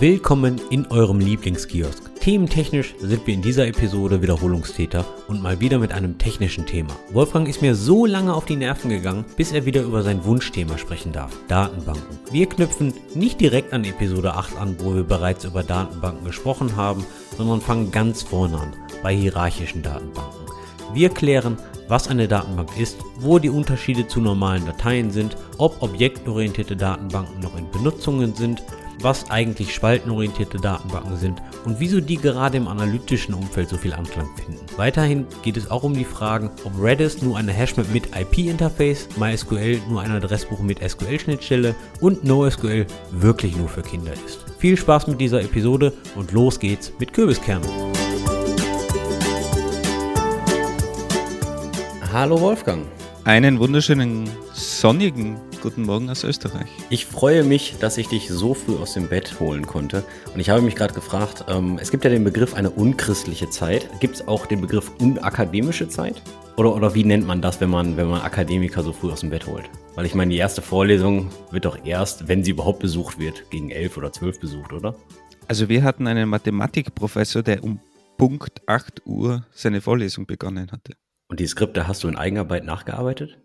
Willkommen in eurem Lieblingskiosk. Thementechnisch sind wir in dieser Episode Wiederholungstäter und mal wieder mit einem technischen Thema. Wolfgang ist mir so lange auf die Nerven gegangen, bis er wieder über sein Wunschthema sprechen darf. Datenbanken. Wir knüpfen nicht direkt an Episode 8 an, wo wir bereits über Datenbanken gesprochen haben, sondern fangen ganz vorne an, bei hierarchischen Datenbanken. Wir klären, was eine Datenbank ist, wo die Unterschiede zu normalen Dateien sind, ob objektorientierte Datenbanken noch in Benutzungen sind was eigentlich spaltenorientierte Datenbanken sind und wieso die gerade im analytischen Umfeld so viel Anklang finden. Weiterhin geht es auch um die Fragen, ob Redis nur eine Hashmap mit IP-Interface, MySQL nur ein Adressbuch mit SQL-Schnittstelle und NoSQL wirklich nur für Kinder ist. Viel Spaß mit dieser Episode und los geht's mit Kürbiskernen. Hallo Wolfgang. Einen wunderschönen sonnigen Guten Morgen aus Österreich. Ich freue mich, dass ich dich so früh aus dem Bett holen konnte. Und ich habe mich gerade gefragt, ähm, es gibt ja den Begriff eine unchristliche Zeit. Gibt es auch den Begriff unakademische Zeit? Oder, oder wie nennt man das, wenn man, wenn man Akademiker so früh aus dem Bett holt? Weil ich meine, die erste Vorlesung wird doch erst, wenn sie überhaupt besucht wird, gegen elf oder zwölf besucht, oder? Also wir hatten einen Mathematikprofessor, der um Punkt 8 Uhr seine Vorlesung begonnen hatte. Und die Skripte hast du in Eigenarbeit nachgearbeitet?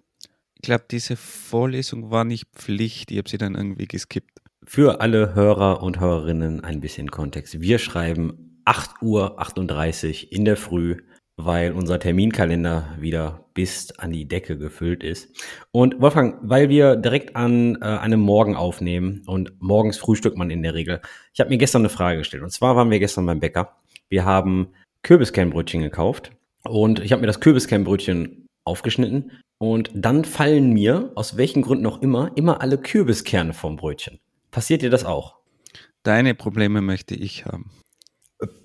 Glaube, diese Vorlesung war nicht Pflicht. Ich habe sie dann irgendwie geskippt. Für alle Hörer und Hörerinnen ein bisschen Kontext. Wir schreiben 8 Uhr 38 in der Früh, weil unser Terminkalender wieder bis an die Decke gefüllt ist. Und Wolfgang, weil wir direkt an äh, einem Morgen aufnehmen und morgens frühstückt man in der Regel. Ich habe mir gestern eine Frage gestellt. Und zwar waren wir gestern beim Bäcker. Wir haben Kürbiskernbrötchen gekauft. Und ich habe mir das Kürbiskernbrötchen aufgeschnitten und dann fallen mir, aus welchen Gründen auch immer, immer alle Kürbiskerne vom Brötchen. Passiert dir das auch? Deine Probleme möchte ich haben.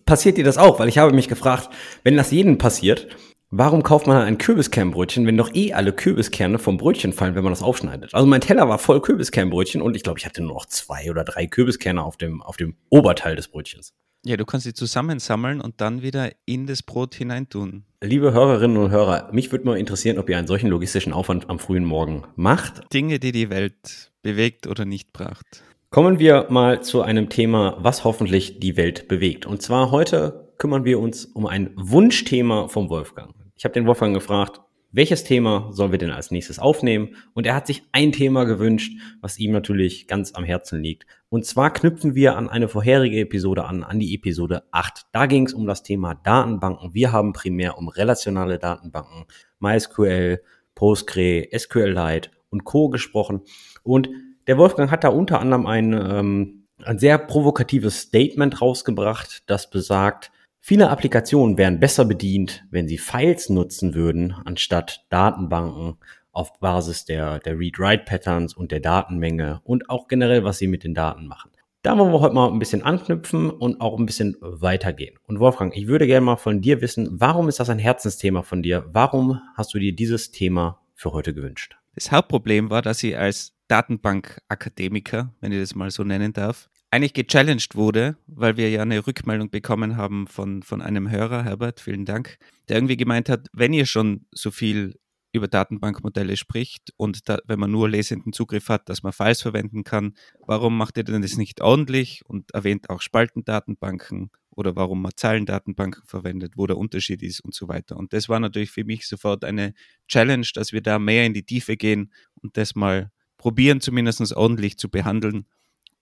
Passiert dir das auch? Weil ich habe mich gefragt, wenn das jedem passiert, warum kauft man ein Kürbiskernbrötchen, wenn doch eh alle Kürbiskerne vom Brötchen fallen, wenn man das aufschneidet? Also mein Teller war voll Kürbiskernbrötchen und ich glaube, ich hatte nur noch zwei oder drei Kürbiskerne auf dem, auf dem Oberteil des Brötchens. Ja, du kannst sie zusammensammeln und dann wieder in das Brot hineintun. Liebe Hörerinnen und Hörer, mich würde mal interessieren, ob ihr einen solchen logistischen Aufwand am frühen Morgen macht. Dinge, die die Welt bewegt oder nicht braucht. Kommen wir mal zu einem Thema, was hoffentlich die Welt bewegt. Und zwar heute kümmern wir uns um ein Wunschthema vom Wolfgang. Ich habe den Wolfgang gefragt, welches Thema sollen wir denn als nächstes aufnehmen? Und er hat sich ein Thema gewünscht, was ihm natürlich ganz am Herzen liegt. Und zwar knüpfen wir an eine vorherige Episode an, an die Episode 8. Da ging es um das Thema Datenbanken. Wir haben primär um relationale Datenbanken, MySQL, Postgre, SQLite und Co. gesprochen. Und der Wolfgang hat da unter anderem ein, ähm, ein sehr provokatives Statement rausgebracht, das besagt, Viele Applikationen wären besser bedient, wenn sie Files nutzen würden, anstatt Datenbanken auf Basis der, der Read-Write-Patterns und der Datenmenge und auch generell, was sie mit den Daten machen. Da wollen wir heute mal ein bisschen anknüpfen und auch ein bisschen weitergehen. Und Wolfgang, ich würde gerne mal von dir wissen, warum ist das ein Herzensthema von dir? Warum hast du dir dieses Thema für heute gewünscht? Das Hauptproblem war, dass ich als Datenbank-Akademiker, wenn ich das mal so nennen darf, eigentlich gechallenged wurde, weil wir ja eine Rückmeldung bekommen haben von, von einem Hörer, Herbert, vielen Dank, der irgendwie gemeint hat, wenn ihr schon so viel über Datenbankmodelle spricht und da, wenn man nur lesenden Zugriff hat, dass man Files verwenden kann, warum macht ihr denn das nicht ordentlich und erwähnt auch Spaltendatenbanken oder warum man Zahlendatenbanken verwendet, wo der Unterschied ist und so weiter. Und das war natürlich für mich sofort eine Challenge, dass wir da mehr in die Tiefe gehen und das mal probieren, zumindest ordentlich zu behandeln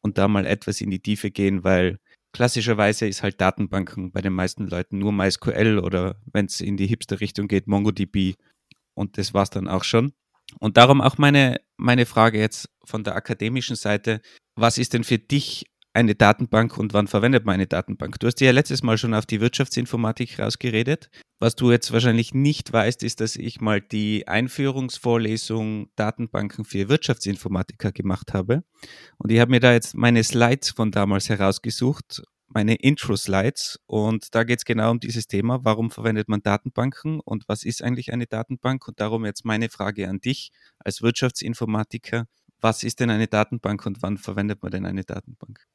und da mal etwas in die Tiefe gehen, weil klassischerweise ist halt Datenbanken bei den meisten Leuten nur MySQL oder wenn es in die Hipster-Richtung geht, MongoDB und das war es dann auch schon. Und darum auch meine, meine Frage jetzt von der akademischen Seite, was ist denn für dich eine Datenbank und wann verwendet man eine Datenbank? Du hast ja letztes Mal schon auf die Wirtschaftsinformatik rausgeredet. Was du jetzt wahrscheinlich nicht weißt, ist, dass ich mal die Einführungsvorlesung Datenbanken für Wirtschaftsinformatiker gemacht habe. Und ich habe mir da jetzt meine Slides von damals herausgesucht, meine Intro-Slides. Und da geht es genau um dieses Thema. Warum verwendet man Datenbanken und was ist eigentlich eine Datenbank? Und darum jetzt meine Frage an dich als Wirtschaftsinformatiker. Was ist denn eine Datenbank und wann verwendet man denn eine Datenbank?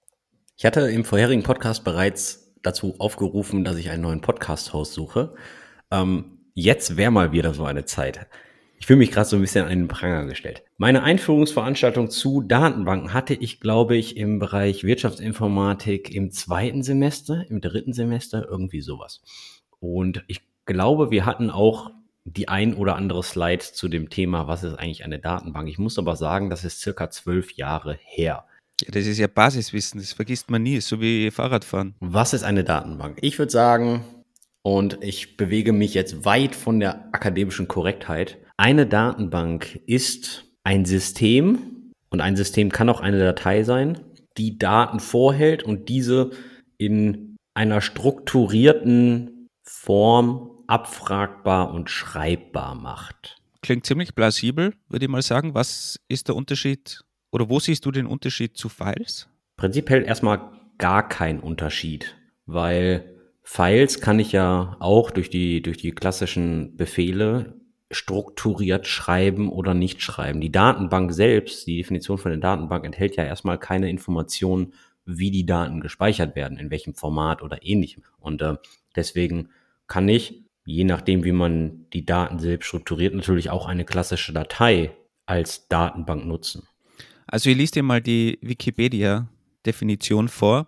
Ich hatte im vorherigen Podcast bereits dazu aufgerufen, dass ich einen neuen Podcast-Host suche. Ähm, jetzt wäre mal wieder so eine Zeit. Ich fühle mich gerade so ein bisschen an den Pranger gestellt. Meine Einführungsveranstaltung zu Datenbanken hatte ich, glaube ich, im Bereich Wirtschaftsinformatik im zweiten Semester, im dritten Semester, irgendwie sowas. Und ich glaube, wir hatten auch die ein oder andere Slide zu dem Thema, was ist eigentlich eine Datenbank. Ich muss aber sagen, das ist circa zwölf Jahre her. Ja, das ist ja Basiswissen, das vergisst man nie, so wie Fahrradfahren. Was ist eine Datenbank? Ich würde sagen, und ich bewege mich jetzt weit von der akademischen Korrektheit, eine Datenbank ist ein System und ein System kann auch eine Datei sein, die Daten vorhält und diese in einer strukturierten Form abfragbar und schreibbar macht. Klingt ziemlich plausibel, würde ich mal sagen. Was ist der Unterschied oder wo siehst du den Unterschied zu Files? Prinzipiell erstmal gar kein Unterschied, weil Files kann ich ja auch durch die, durch die klassischen Befehle strukturiert schreiben oder nicht schreiben. Die Datenbank selbst, die Definition von der Datenbank enthält ja erstmal keine Informationen, wie die Daten gespeichert werden, in welchem Format oder ähnlichem. Und äh, deswegen kann ich, je nachdem, wie man die Daten selbst strukturiert, natürlich auch eine klassische Datei als Datenbank nutzen. Also ich lese dir mal die Wikipedia-Definition vor.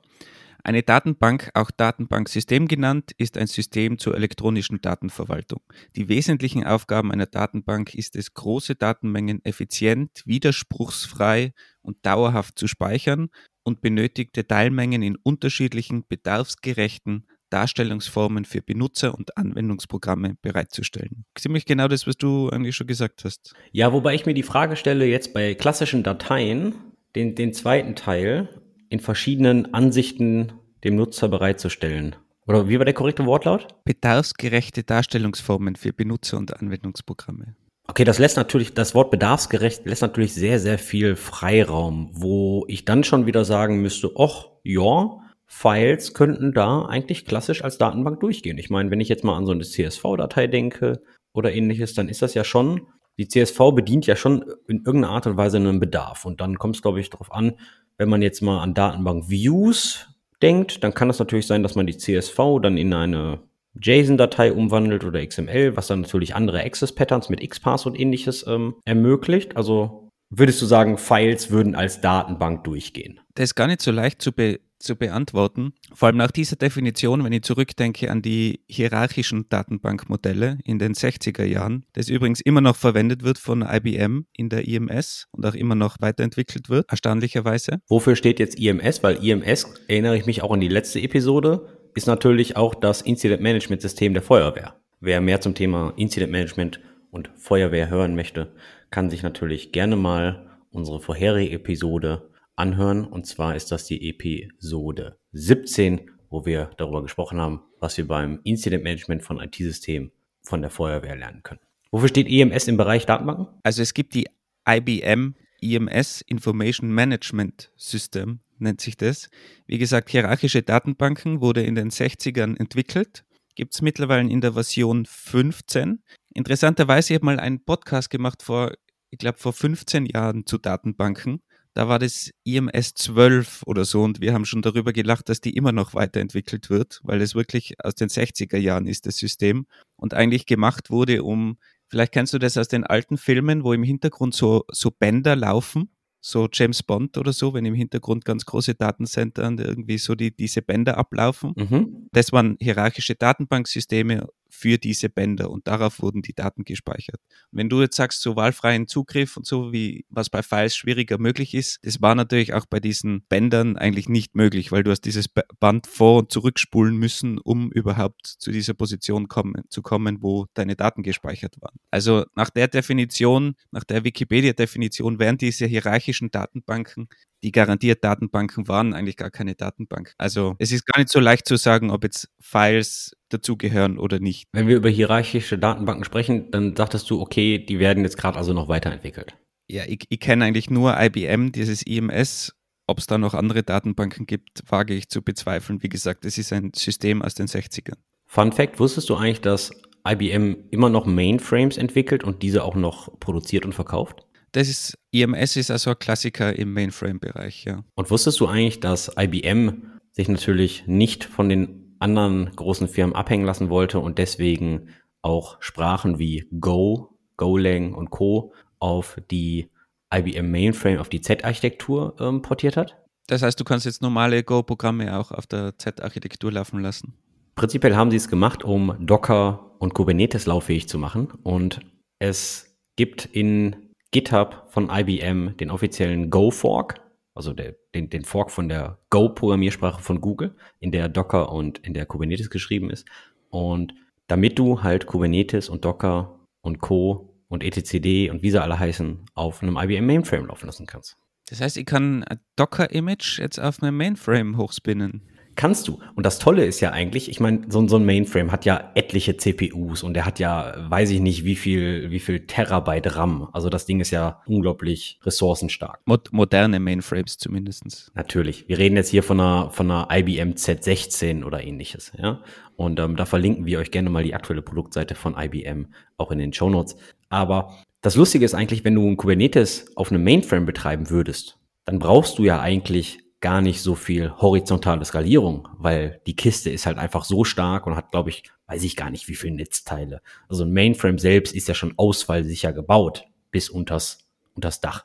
Eine Datenbank, auch Datenbanksystem genannt, ist ein System zur elektronischen Datenverwaltung. Die wesentlichen Aufgaben einer Datenbank ist es, große Datenmengen effizient, widerspruchsfrei und dauerhaft zu speichern und benötigte Teilmengen in unterschiedlichen, bedarfsgerechten Darstellungsformen für Benutzer und Anwendungsprogramme bereitzustellen. Ziemlich genau das, was du eigentlich schon gesagt hast. Ja, wobei ich mir die Frage stelle, jetzt bei klassischen Dateien, den, den zweiten Teil in verschiedenen Ansichten dem Nutzer bereitzustellen. Oder wie war der korrekte Wortlaut? Bedarfsgerechte Darstellungsformen für Benutzer und Anwendungsprogramme. Okay, das lässt natürlich, das Wort bedarfsgerecht lässt natürlich sehr, sehr viel Freiraum, wo ich dann schon wieder sagen müsste, ach, ja, Files könnten da eigentlich klassisch als Datenbank durchgehen. Ich meine, wenn ich jetzt mal an so eine CSV-Datei denke oder ähnliches, dann ist das ja schon, die CSV bedient ja schon in irgendeiner Art und Weise einen Bedarf. Und dann kommt es, glaube ich, darauf an, wenn man jetzt mal an Datenbank-Views denkt, dann kann es natürlich sein, dass man die CSV dann in eine JSON-Datei umwandelt oder XML, was dann natürlich andere Access-Patterns mit XPath und ähnliches ähm, ermöglicht. Also würdest du sagen, Files würden als Datenbank durchgehen? Das ist gar nicht so leicht zu be zu beantworten. Vor allem nach dieser Definition, wenn ich zurückdenke an die hierarchischen Datenbankmodelle in den 60er Jahren, das übrigens immer noch verwendet wird von IBM in der IMS und auch immer noch weiterentwickelt wird, erstaunlicherweise. Wofür steht jetzt IMS? Weil IMS, erinnere ich mich auch an die letzte Episode, ist natürlich auch das Incident Management System der Feuerwehr. Wer mehr zum Thema Incident Management und Feuerwehr hören möchte, kann sich natürlich gerne mal unsere vorherige Episode anhören. Und zwar ist das die Episode 17, wo wir darüber gesprochen haben, was wir beim Incident Management von IT-Systemen von der Feuerwehr lernen können. Wofür steht EMS im Bereich Datenbanken? Also es gibt die IBM EMS Information Management System, nennt sich das. Wie gesagt, hierarchische Datenbanken wurde in den 60ern entwickelt. Gibt es mittlerweile in der Version 15. Interessanterweise, ich habe mal einen Podcast gemacht vor, ich glaube, vor 15 Jahren zu Datenbanken da war das IMS 12 oder so und wir haben schon darüber gelacht, dass die immer noch weiterentwickelt wird, weil es wirklich aus den 60er Jahren ist, das System und eigentlich gemacht wurde, um, vielleicht kennst du das aus den alten Filmen, wo im Hintergrund so, so Bänder laufen, so James Bond oder so, wenn im Hintergrund ganz große Datencenter irgendwie so die, diese Bänder ablaufen. Mhm. Das waren hierarchische Datenbanksysteme für diese Bänder und darauf wurden die Daten gespeichert. wenn du jetzt sagst, so wahlfreien Zugriff und so, wie was bei Files schwieriger möglich ist, das war natürlich auch bei diesen Bändern eigentlich nicht möglich, weil du hast dieses Band vor- und zurückspulen müssen, um überhaupt zu dieser Position kommen, zu kommen, wo deine Daten gespeichert waren. Also nach der Definition, nach der Wikipedia-Definition wären diese hierarchischen Datenbanken die garantiert Datenbanken waren, eigentlich gar keine Datenbank. Also es ist gar nicht so leicht zu sagen, ob jetzt Files dazugehören oder nicht. Wenn wir über hierarchische Datenbanken sprechen, dann sagtest du, okay, die werden jetzt gerade also noch weiterentwickelt. Ja, ich, ich kenne eigentlich nur IBM, dieses IMS. Ob es da noch andere Datenbanken gibt, wage ich zu bezweifeln. Wie gesagt, es ist ein System aus den 60ern. Fun Fact, wusstest du eigentlich, dass IBM immer noch Mainframes entwickelt und diese auch noch produziert und verkauft? Das ist, IMS ist also ein Klassiker im Mainframe-Bereich, ja. Und wusstest du eigentlich, dass IBM sich natürlich nicht von den anderen großen Firmen abhängen lassen wollte und deswegen auch Sprachen wie Go Golang und Co. auf die IBM Mainframe, auf die Z-Architektur ähm, portiert hat. Das heißt, du kannst jetzt normale Go-Programme auch auf der Z-Architektur laufen lassen. Prinzipiell haben sie es gemacht, um Docker und Kubernetes lauffähig zu machen. Und es gibt in GitHub von IBM den offiziellen Go-Fork, also der, den, den Fork von der Go-Programmiersprache von Google, in der Docker und in der Kubernetes geschrieben ist. Und damit du halt Kubernetes und Docker und Co. und etcd und wie sie alle heißen, auf einem IBM Mainframe laufen lassen kannst. Das heißt, ich kann ein Docker-Image jetzt auf meinem Mainframe hochspinnen. Kannst du. Und das Tolle ist ja eigentlich, ich meine, so, so, ein Mainframe hat ja etliche CPUs und der hat ja, weiß ich nicht, wie viel, wie viel Terabyte RAM. Also das Ding ist ja unglaublich ressourcenstark. Mod moderne Mainframes zumindestens. Natürlich. Wir reden jetzt hier von einer, von einer IBM Z16 oder ähnliches, ja. Und ähm, da verlinken wir euch gerne mal die aktuelle Produktseite von IBM auch in den Show Notes. Aber das Lustige ist eigentlich, wenn du ein Kubernetes auf einem Mainframe betreiben würdest, dann brauchst du ja eigentlich gar nicht so viel horizontale Skalierung, weil die Kiste ist halt einfach so stark und hat, glaube ich, weiß ich gar nicht, wie viele Netzteile. Also ein Mainframe selbst ist ja schon ausfallsicher gebaut bis unters, unters Dach.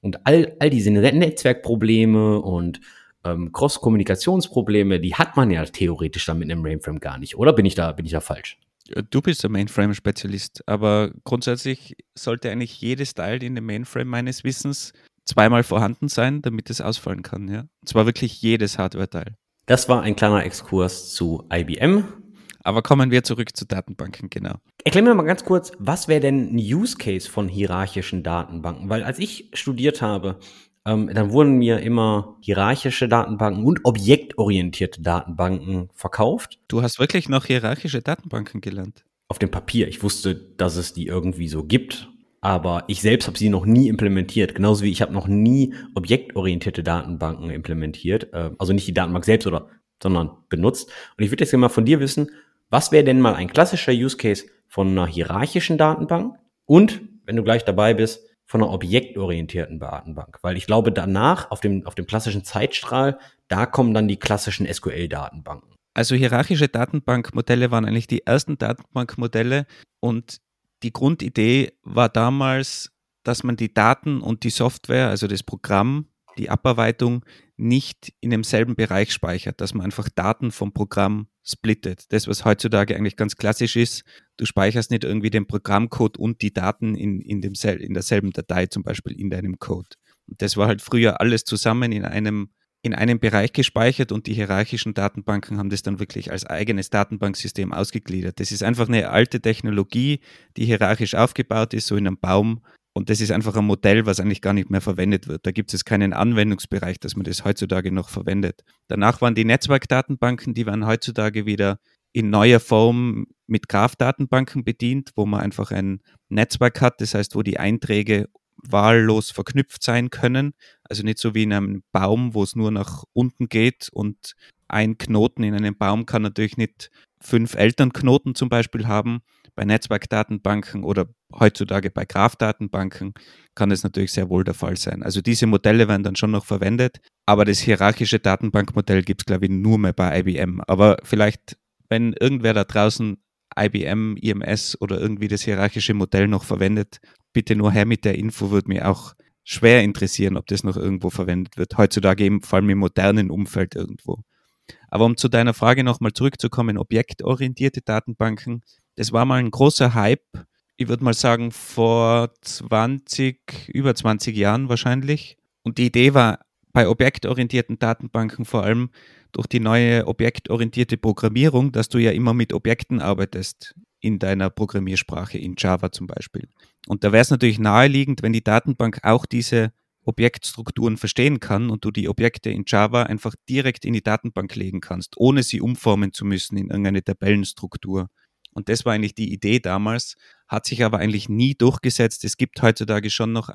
Und all, all diese Netzwerkprobleme und ähm, Cross-Kommunikationsprobleme, die hat man ja theoretisch dann mit einem Mainframe gar nicht. Oder bin ich da, bin ich da falsch? Du bist der Mainframe-Spezialist, aber grundsätzlich sollte eigentlich jedes Teil in dem Mainframe meines Wissens zweimal vorhanden sein, damit es ausfallen kann. Ja? Und zwar wirklich jedes Hardware-Teil. Das war ein kleiner Exkurs zu IBM. Aber kommen wir zurück zu Datenbanken, genau. Erklär mir mal ganz kurz, was wäre denn ein Use Case von hierarchischen Datenbanken? Weil als ich studiert habe, ähm, dann wurden mir immer hierarchische Datenbanken und objektorientierte Datenbanken verkauft. Du hast wirklich noch hierarchische Datenbanken gelernt? Auf dem Papier. Ich wusste, dass es die irgendwie so gibt aber ich selbst habe sie noch nie implementiert. Genauso wie ich habe noch nie objektorientierte Datenbanken implementiert. Äh, also nicht die Datenbank selbst oder, sondern benutzt. Und ich würde jetzt gerne mal von dir wissen, was wäre denn mal ein klassischer Use Case von einer hierarchischen Datenbank und, wenn du gleich dabei bist, von einer objektorientierten Datenbank. Weil ich glaube, danach auf dem, auf dem klassischen Zeitstrahl, da kommen dann die klassischen SQL-Datenbanken. Also hierarchische Datenbankmodelle waren eigentlich die ersten Datenbankmodelle und die Grundidee war damals, dass man die Daten und die Software, also das Programm, die Abarbeitung, nicht in demselben Bereich speichert, dass man einfach Daten vom Programm splittet. Das, was heutzutage eigentlich ganz klassisch ist, du speicherst nicht irgendwie den Programmcode und die Daten in, in, dem, in derselben Datei, zum Beispiel in deinem Code. das war halt früher alles zusammen in einem in einem Bereich gespeichert und die hierarchischen Datenbanken haben das dann wirklich als eigenes Datenbanksystem ausgegliedert. Das ist einfach eine alte Technologie, die hierarchisch aufgebaut ist, so in einem Baum. Und das ist einfach ein Modell, was eigentlich gar nicht mehr verwendet wird. Da gibt es keinen Anwendungsbereich, dass man das heutzutage noch verwendet. Danach waren die Netzwerkdatenbanken, die werden heutzutage wieder in neuer Form mit Graph-Datenbanken bedient, wo man einfach ein Netzwerk hat, das heißt, wo die Einträge wahllos verknüpft sein können. Also nicht so wie in einem Baum, wo es nur nach unten geht und ein Knoten in einem Baum kann natürlich nicht fünf Elternknoten zum Beispiel haben. Bei Netzwerkdatenbanken oder heutzutage bei Graph-Datenbanken kann es natürlich sehr wohl der Fall sein. Also diese Modelle werden dann schon noch verwendet, aber das hierarchische Datenbankmodell gibt es, glaube ich, nur mehr bei IBM. Aber vielleicht, wenn irgendwer da draußen IBM, IMS oder irgendwie das hierarchische Modell noch verwendet, bitte nur her mit der Info, würde mich auch schwer interessieren, ob das noch irgendwo verwendet wird. Heutzutage eben vor allem im modernen Umfeld irgendwo. Aber um zu deiner Frage nochmal zurückzukommen, objektorientierte Datenbanken, das war mal ein großer Hype. Ich würde mal sagen, vor 20, über 20 Jahren wahrscheinlich. Und die Idee war bei objektorientierten Datenbanken vor allem durch die neue objektorientierte Programmierung, dass du ja immer mit Objekten arbeitest in deiner Programmiersprache, in Java zum Beispiel. Und da wäre es natürlich naheliegend, wenn die Datenbank auch diese Objektstrukturen verstehen kann und du die Objekte in Java einfach direkt in die Datenbank legen kannst, ohne sie umformen zu müssen in irgendeine Tabellenstruktur. Und das war eigentlich die Idee damals, hat sich aber eigentlich nie durchgesetzt. Es gibt heutzutage schon noch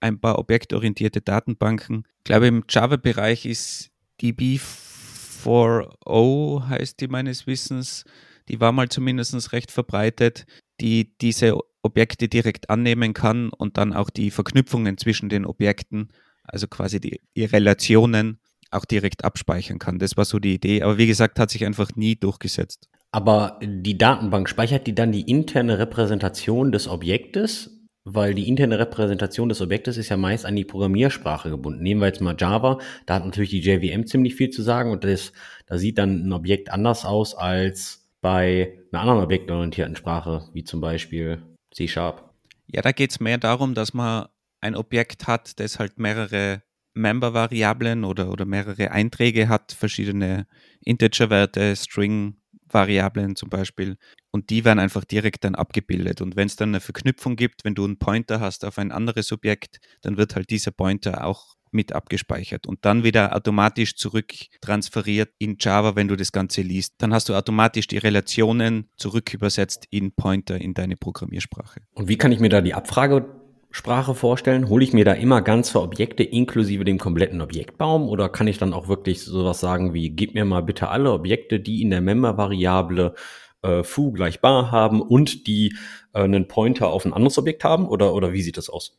ein paar objektorientierte Datenbanken. Ich glaube, im Java-Bereich ist DB4O, heißt die meines Wissens, die war mal zumindest recht verbreitet, die diese Objekte direkt annehmen kann und dann auch die Verknüpfungen zwischen den Objekten, also quasi die, die Relationen, auch direkt abspeichern kann. Das war so die Idee. Aber wie gesagt, hat sich einfach nie durchgesetzt. Aber die Datenbank speichert die dann die interne Repräsentation des Objektes? Weil die interne Repräsentation des Objektes ist ja meist an die Programmiersprache gebunden. Nehmen wir jetzt mal Java, da hat natürlich die JVM ziemlich viel zu sagen und das, da sieht dann ein Objekt anders aus als bei einer anderen objektorientierten Sprache, wie zum Beispiel C Sharp. Ja, da geht es mehr darum, dass man ein Objekt hat, das halt mehrere Member-Variablen oder, oder mehrere Einträge hat, verschiedene Integer-Werte, String-Variablen zum Beispiel. Und die werden einfach direkt dann abgebildet. Und wenn es dann eine Verknüpfung gibt, wenn du einen Pointer hast auf ein anderes Objekt, dann wird halt dieser Pointer auch mit abgespeichert und dann wieder automatisch zurück transferiert in Java, wenn du das Ganze liest. Dann hast du automatisch die Relationen zurück übersetzt in Pointer in deine Programmiersprache. Und wie kann ich mir da die Abfragesprache vorstellen? Hole ich mir da immer ganze Objekte inklusive dem kompletten Objektbaum oder kann ich dann auch wirklich sowas sagen wie, gib mir mal bitte alle Objekte, die in der Member-Variable äh, foo gleich bar haben und die äh, einen Pointer auf ein anderes Objekt haben oder, oder wie sieht das aus?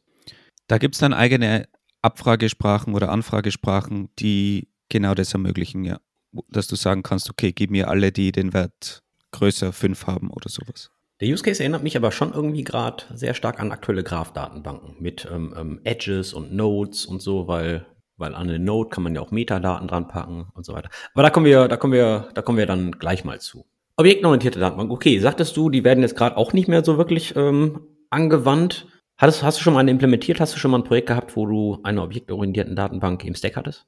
Da gibt es dann eigene Abfragesprachen oder Anfragesprachen, die genau das ermöglichen, ja. Dass du sagen kannst, okay, gib mir alle, die den Wert größer 5 haben oder sowas. Der Use Case erinnert mich aber schon irgendwie gerade sehr stark an aktuelle Graph-Datenbanken mit ähm, ähm, Edges und Nodes und so, weil, weil an den Node kann man ja auch Metadaten dran packen und so weiter. Aber da kommen wir, da kommen wir, da kommen wir dann gleich mal zu. Objektorientierte Datenbank, okay, sagtest du, die werden jetzt gerade auch nicht mehr so wirklich ähm, angewandt. Hattest, hast du schon mal eine implementiert? Hast du schon mal ein Projekt gehabt, wo du eine objektorientierten Datenbank im Stack hattest?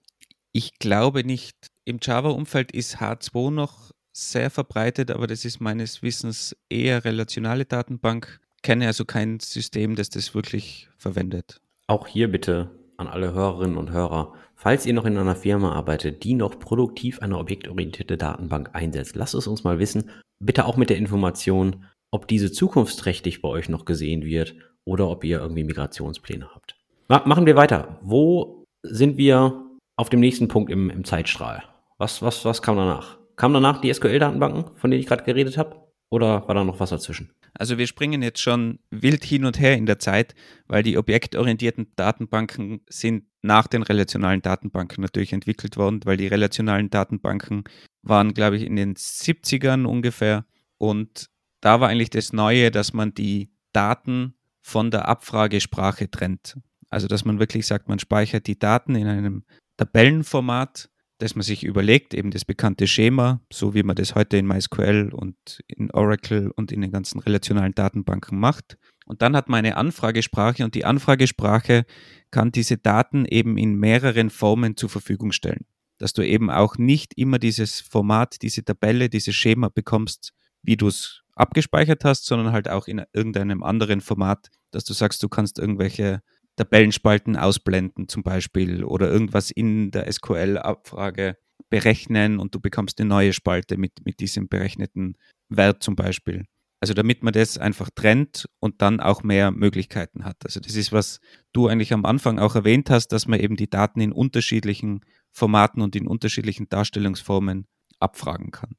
Ich glaube nicht. Im Java-Umfeld ist H2 noch sehr verbreitet, aber das ist meines Wissens eher relationale Datenbank. Kenne also kein System, das das wirklich verwendet. Auch hier bitte an alle Hörerinnen und Hörer, falls ihr noch in einer Firma arbeitet, die noch produktiv eine objektorientierte Datenbank einsetzt, lasst es uns mal wissen. Bitte auch mit der Information, ob diese zukunftsträchtig bei euch noch gesehen wird oder ob ihr irgendwie Migrationspläne habt. machen wir weiter. Wo sind wir auf dem nächsten Punkt im, im Zeitstrahl? Was, was, was kam danach? Kam danach die SQL-Datenbanken, von denen ich gerade geredet habe? Oder war da noch was dazwischen? Also wir springen jetzt schon wild hin und her in der Zeit, weil die objektorientierten Datenbanken sind nach den relationalen Datenbanken natürlich entwickelt worden, weil die relationalen Datenbanken waren, glaube ich, in den 70ern ungefähr. Und da war eigentlich das Neue, dass man die Daten von der Abfragesprache trennt. Also dass man wirklich sagt, man speichert die Daten in einem Tabellenformat, das man sich überlegt, eben das bekannte Schema, so wie man das heute in MySQL und in Oracle und in den ganzen relationalen Datenbanken macht. Und dann hat man eine Anfragesprache und die Anfragesprache kann diese Daten eben in mehreren Formen zur Verfügung stellen. Dass du eben auch nicht immer dieses Format, diese Tabelle, dieses Schema bekommst, wie du es abgespeichert hast, sondern halt auch in irgendeinem anderen Format, dass du sagst, du kannst irgendwelche Tabellenspalten ausblenden zum Beispiel oder irgendwas in der SQL-Abfrage berechnen und du bekommst eine neue Spalte mit, mit diesem berechneten Wert zum Beispiel. Also damit man das einfach trennt und dann auch mehr Möglichkeiten hat. Also das ist, was du eigentlich am Anfang auch erwähnt hast, dass man eben die Daten in unterschiedlichen Formaten und in unterschiedlichen Darstellungsformen abfragen kann.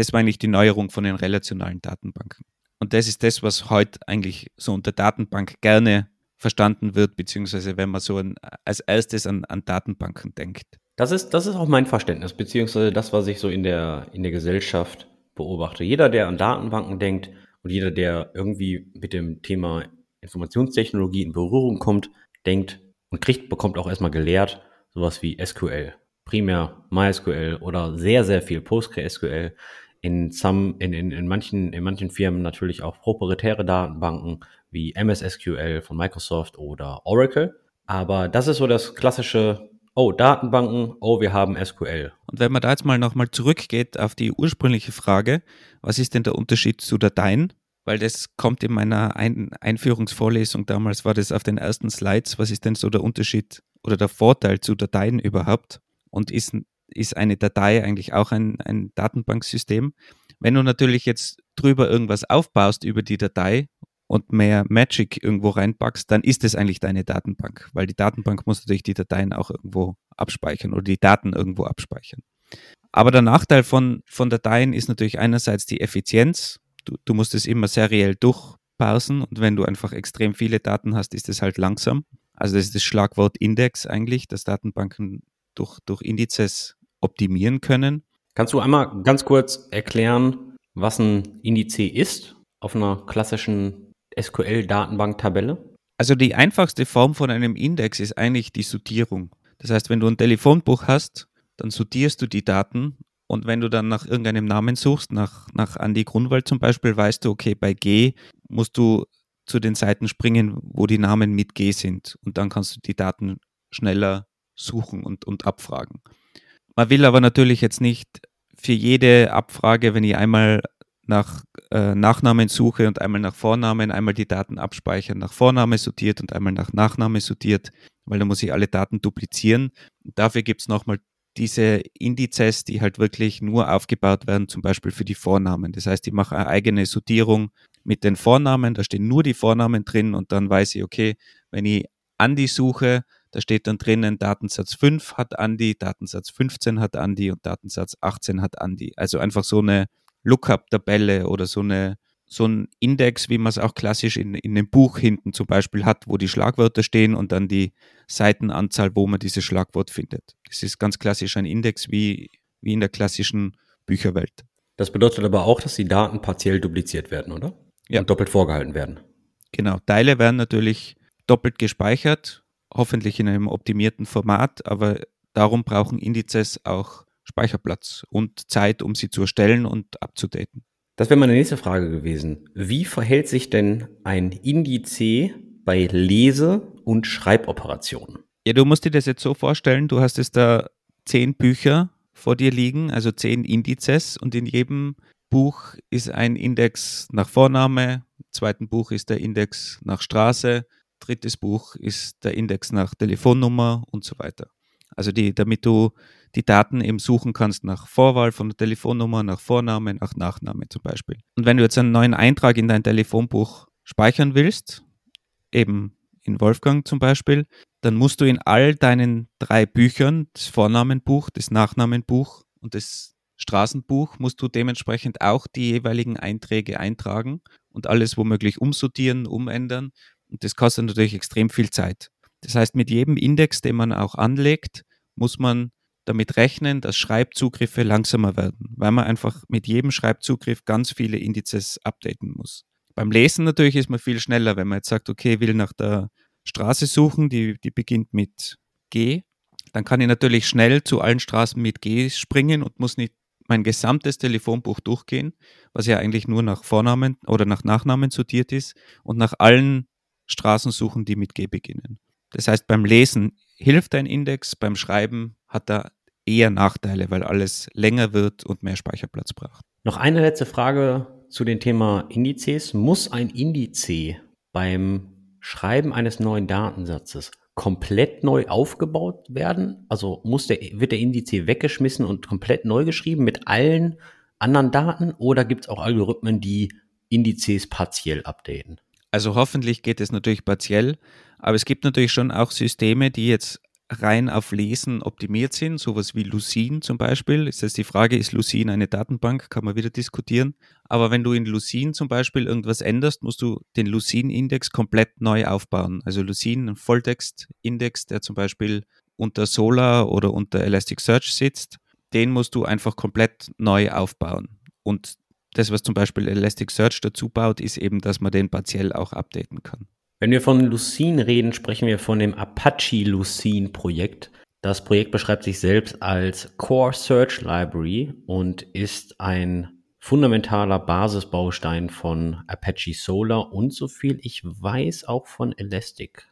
Das war eigentlich die Neuerung von den relationalen Datenbanken. Und das ist das, was heute eigentlich so unter Datenbank gerne verstanden wird, beziehungsweise wenn man so ein, als erstes an, an Datenbanken denkt. Das ist, das ist auch mein Verständnis, beziehungsweise das, was ich so in der, in der Gesellschaft beobachte. Jeder, der an Datenbanken denkt und jeder, der irgendwie mit dem Thema Informationstechnologie in Berührung kommt, denkt und kriegt, bekommt auch erstmal gelehrt, sowas wie SQL primär MySQL oder sehr, sehr viel PostgreSQL. In, some, in, in, in, manchen, in manchen Firmen natürlich auch proprietäre Datenbanken wie MS von Microsoft oder Oracle. Aber das ist so das klassische, oh, Datenbanken, oh, wir haben SQL. Und wenn man da jetzt mal nochmal zurückgeht auf die ursprüngliche Frage, was ist denn der Unterschied zu Dateien? Weil das kommt in meiner Ein Einführungsvorlesung damals, war das auf den ersten Slides. Was ist denn so der Unterschied oder der Vorteil zu Dateien überhaupt? und ist, ist eine Datei eigentlich auch ein, ein Datenbanksystem. Wenn du natürlich jetzt drüber irgendwas aufbaust über die Datei und mehr Magic irgendwo reinpackst, dann ist es eigentlich deine Datenbank, weil die Datenbank muss natürlich die Dateien auch irgendwo abspeichern oder die Daten irgendwo abspeichern. Aber der Nachteil von, von Dateien ist natürlich einerseits die Effizienz. Du, du musst es immer seriell durchparsen und wenn du einfach extrem viele Daten hast, ist es halt langsam. Also das ist das Schlagwort Index eigentlich, dass Datenbanken durch, durch Indizes optimieren können. Kannst du einmal ganz kurz erklären, was ein Indiz ist auf einer klassischen SQL-Datenbank-Tabelle? Also die einfachste Form von einem Index ist eigentlich die Sortierung. Das heißt, wenn du ein Telefonbuch hast, dann sortierst du die Daten und wenn du dann nach irgendeinem Namen suchst, nach, nach Andy Grunwald zum Beispiel, weißt du, okay, bei G musst du zu den Seiten springen, wo die Namen mit G sind und dann kannst du die Daten schneller suchen und, und abfragen. Man will aber natürlich jetzt nicht für jede Abfrage, wenn ich einmal nach äh, Nachnamen suche und einmal nach Vornamen, einmal die Daten abspeichern, nach Vorname sortiert und einmal nach Nachname sortiert, weil dann muss ich alle Daten duplizieren. dafür gibt es nochmal diese Indizes, die halt wirklich nur aufgebaut werden, zum Beispiel für die Vornamen. Das heißt, ich mache eine eigene Sortierung mit den Vornamen, da stehen nur die Vornamen drin und dann weiß ich, okay, wenn ich Andi suche, da steht dann drinnen, Datensatz 5 hat Andi, Datensatz 15 hat Andi und Datensatz 18 hat Andi. Also einfach so eine Lookup-Tabelle oder so eine so ein Index, wie man es auch klassisch in, in einem Buch hinten zum Beispiel hat, wo die Schlagwörter stehen und dann die Seitenanzahl, wo man dieses Schlagwort findet. Das ist ganz klassisch ein Index wie, wie in der klassischen Bücherwelt. Das bedeutet aber auch, dass die Daten partiell dupliziert werden, oder? Ja. Und doppelt vorgehalten werden. Genau, Teile werden natürlich doppelt gespeichert, hoffentlich in einem optimierten Format, aber darum brauchen Indizes auch Speicherplatz und Zeit, um sie zu erstellen und abzudaten. Das wäre meine nächste Frage gewesen. Wie verhält sich denn ein Indiz bei Lese- und Schreiboperationen? Ja, du musst dir das jetzt so vorstellen, du hast jetzt da zehn Bücher vor dir liegen, also zehn Indizes und in jedem Buch ist ein Index nach Vorname, im zweiten Buch ist der Index nach Straße, drittes Buch ist der Index nach Telefonnummer und so weiter. Also die, damit du die Daten eben suchen kannst nach Vorwahl von der Telefonnummer, nach Vorname, nach Nachname zum Beispiel. Und wenn du jetzt einen neuen Eintrag in dein Telefonbuch speichern willst, eben in Wolfgang zum Beispiel, dann musst du in all deinen drei Büchern, das Vornamenbuch, das Nachnamenbuch und das Straßenbuch, musst du dementsprechend auch die jeweiligen Einträge eintragen und alles womöglich umsortieren, umändern. Und das kostet natürlich extrem viel Zeit. Das heißt, mit jedem Index, den man auch anlegt, muss man damit rechnen, dass Schreibzugriffe langsamer werden, weil man einfach mit jedem Schreibzugriff ganz viele Indizes updaten muss. Beim Lesen natürlich ist man viel schneller, wenn man jetzt sagt, okay, will nach der Straße suchen, die, die beginnt mit G, dann kann ich natürlich schnell zu allen Straßen mit G springen und muss nicht mein gesamtes Telefonbuch durchgehen, was ja eigentlich nur nach Vornamen oder nach Nachnamen sortiert ist und nach allen Straßen suchen, die mit G beginnen. Das heißt, beim Lesen hilft ein Index, beim Schreiben hat er eher Nachteile, weil alles länger wird und mehr Speicherplatz braucht. Noch eine letzte Frage zu dem Thema Indizes. Muss ein Indiz beim Schreiben eines neuen Datensatzes komplett neu aufgebaut werden? Also muss der, wird der Indiz weggeschmissen und komplett neu geschrieben mit allen anderen Daten oder gibt es auch Algorithmen, die Indizes partiell updaten? Also hoffentlich geht es natürlich partiell, aber es gibt natürlich schon auch Systeme, die jetzt rein auf Lesen optimiert sind, sowas wie Lucene zum Beispiel. Ist jetzt die Frage, ist Lucene eine Datenbank? Kann man wieder diskutieren. Aber wenn du in Lucene zum Beispiel irgendwas änderst, musst du den Lucene-Index komplett neu aufbauen. Also Lucene, ein Volltext-Index, der zum Beispiel unter Solar oder unter Elasticsearch sitzt, den musst du einfach komplett neu aufbauen. Und das, was zum Beispiel Elasticsearch dazu baut, ist eben, dass man den partiell auch updaten kann. Wenn wir von Lucene reden, sprechen wir von dem Apache Lucene Projekt. Das Projekt beschreibt sich selbst als Core Search Library und ist ein fundamentaler Basisbaustein von Apache Solar und so viel ich weiß auch von Elasticsearch.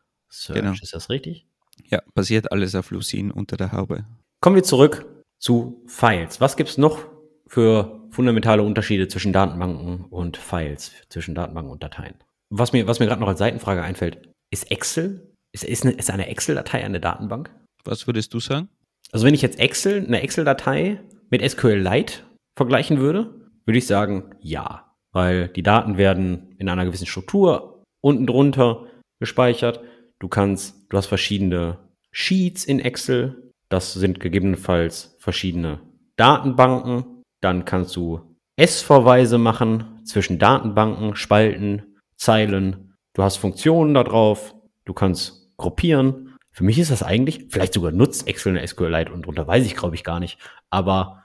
Genau. Ist das richtig? Ja, basiert alles auf Lucene unter der Haube. Kommen wir zurück zu Files. Was gibt es noch für fundamentale Unterschiede zwischen Datenbanken und Files, zwischen Datenbanken und Dateien? Was mir, was mir gerade noch als Seitenfrage einfällt, ist Excel, ist, ist eine, ist eine Excel-Datei eine Datenbank? Was würdest du sagen? Also wenn ich jetzt Excel, eine Excel-Datei mit SQLite vergleichen würde, würde ich sagen, ja. Weil die Daten werden in einer gewissen Struktur unten drunter gespeichert. Du kannst, du hast verschiedene Sheets in Excel. Das sind gegebenenfalls verschiedene Datenbanken. Dann kannst du S-Verweise machen zwischen Datenbanken, Spalten, Zeilen, du hast Funktionen da drauf, du kannst gruppieren. Für mich ist das eigentlich, vielleicht sogar nutzt Excel eine SQLite und drunter weiß ich, glaube ich, gar nicht. Aber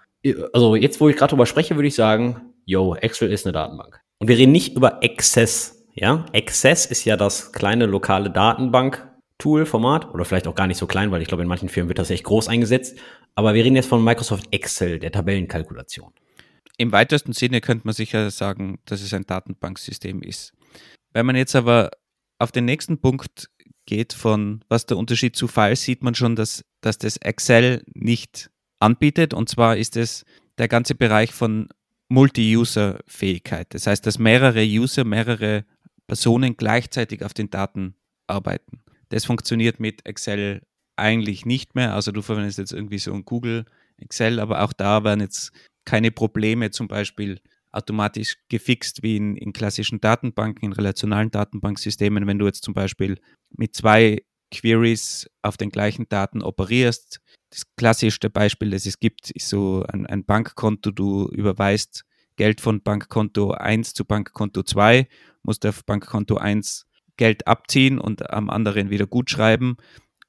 also jetzt, wo ich gerade drüber spreche, würde ich sagen, yo, Excel ist eine Datenbank. Und wir reden nicht über Access. Ja, Access ist ja das kleine lokale Datenbank-Tool, Format, oder vielleicht auch gar nicht so klein, weil ich glaube, in manchen Firmen wird das echt groß eingesetzt. Aber wir reden jetzt von Microsoft Excel, der Tabellenkalkulation. Im weitesten Sinne könnte man sicher sagen, dass es ein Datenbanksystem ist. Wenn man jetzt aber auf den nächsten Punkt geht von was der Unterschied zu Files, sieht man schon, dass, dass das Excel nicht anbietet. Und zwar ist es der ganze Bereich von Multi-User-Fähigkeit. Das heißt, dass mehrere User, mehrere Personen gleichzeitig auf den Daten arbeiten. Das funktioniert mit Excel eigentlich nicht mehr. Also du verwendest jetzt irgendwie so ein Google Excel, aber auch da werden jetzt keine Probleme zum Beispiel automatisch gefixt wie in, in klassischen Datenbanken, in relationalen Datenbanksystemen. Wenn du jetzt zum Beispiel mit zwei Queries auf den gleichen Daten operierst, das klassischste Beispiel, das es gibt, ist so ein, ein Bankkonto. Du überweist Geld von Bankkonto 1 zu Bankkonto 2, musst auf Bankkonto 1 Geld abziehen und am anderen wieder gut schreiben.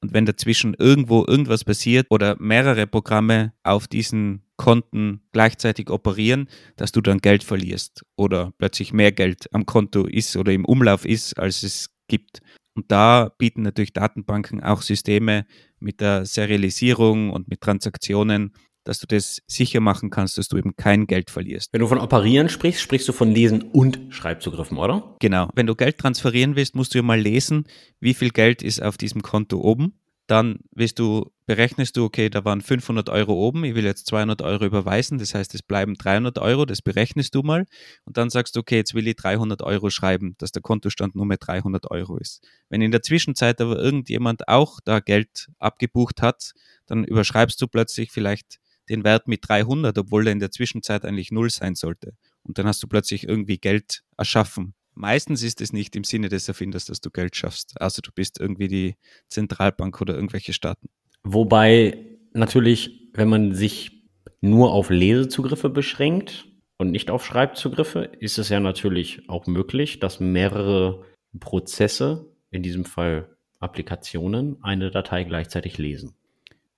Und wenn dazwischen irgendwo irgendwas passiert oder mehrere Programme auf diesen Konten gleichzeitig operieren, dass du dann Geld verlierst oder plötzlich mehr Geld am Konto ist oder im Umlauf ist, als es gibt. Und da bieten natürlich Datenbanken auch Systeme mit der Serialisierung und mit Transaktionen, dass du das sicher machen kannst, dass du eben kein Geld verlierst. Wenn du von Operieren sprichst, sprichst du von Lesen und Schreibzugriffen, oder? Genau. Wenn du Geld transferieren willst, musst du ja mal lesen, wie viel Geld ist auf diesem Konto oben dann willst du, berechnest du, okay, da waren 500 Euro oben, ich will jetzt 200 Euro überweisen, das heißt, es bleiben 300 Euro, das berechnest du mal und dann sagst du, okay, jetzt will ich 300 Euro schreiben, dass der Kontostand nur mehr 300 Euro ist. Wenn in der Zwischenzeit aber irgendjemand auch da Geld abgebucht hat, dann überschreibst du plötzlich vielleicht den Wert mit 300, obwohl der in der Zwischenzeit eigentlich null sein sollte. Und dann hast du plötzlich irgendwie Geld erschaffen. Meistens ist es nicht im Sinne des Erfinders, dass du Geld schaffst. Also du bist irgendwie die Zentralbank oder irgendwelche Staaten. Wobei natürlich, wenn man sich nur auf Lesezugriffe beschränkt und nicht auf Schreibzugriffe, ist es ja natürlich auch möglich, dass mehrere Prozesse, in diesem Fall Applikationen, eine Datei gleichzeitig lesen.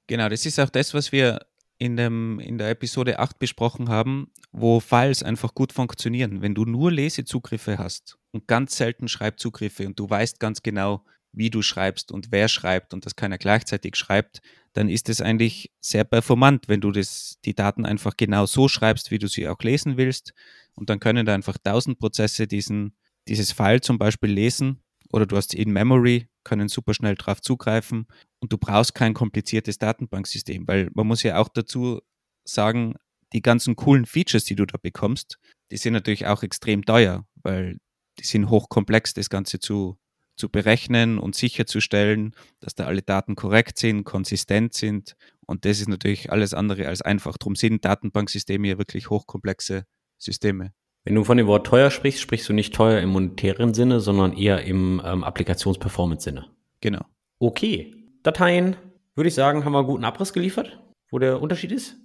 Genau, das ist auch das, was wir in, dem, in der Episode 8 besprochen haben, wo Files einfach gut funktionieren. Wenn du nur Lesezugriffe hast und ganz selten Schreibzugriffe und du weißt ganz genau, wie du schreibst und wer schreibt und dass keiner gleichzeitig schreibt, dann ist es eigentlich sehr performant, wenn du das, die Daten einfach genau so schreibst, wie du sie auch lesen willst. Und dann können da einfach tausend Prozesse diesen, dieses File zum Beispiel lesen oder du hast in Memory, können super schnell darauf zugreifen und du brauchst kein kompliziertes Datenbanksystem, weil man muss ja auch dazu sagen, die ganzen coolen Features, die du da bekommst, die sind natürlich auch extrem teuer, weil die sind hochkomplex, das Ganze zu, zu berechnen und sicherzustellen, dass da alle Daten korrekt sind, konsistent sind. Und das ist natürlich alles andere als einfach. Darum sind Datenbanksysteme ja wirklich hochkomplexe Systeme. Wenn du von dem Wort teuer sprichst, sprichst du nicht teuer im monetären Sinne, sondern eher im ähm, Applikations-Performance-Sinne. Genau. Okay. Dateien, würde ich sagen, haben wir einen guten Abriss geliefert, wo der Unterschied ist.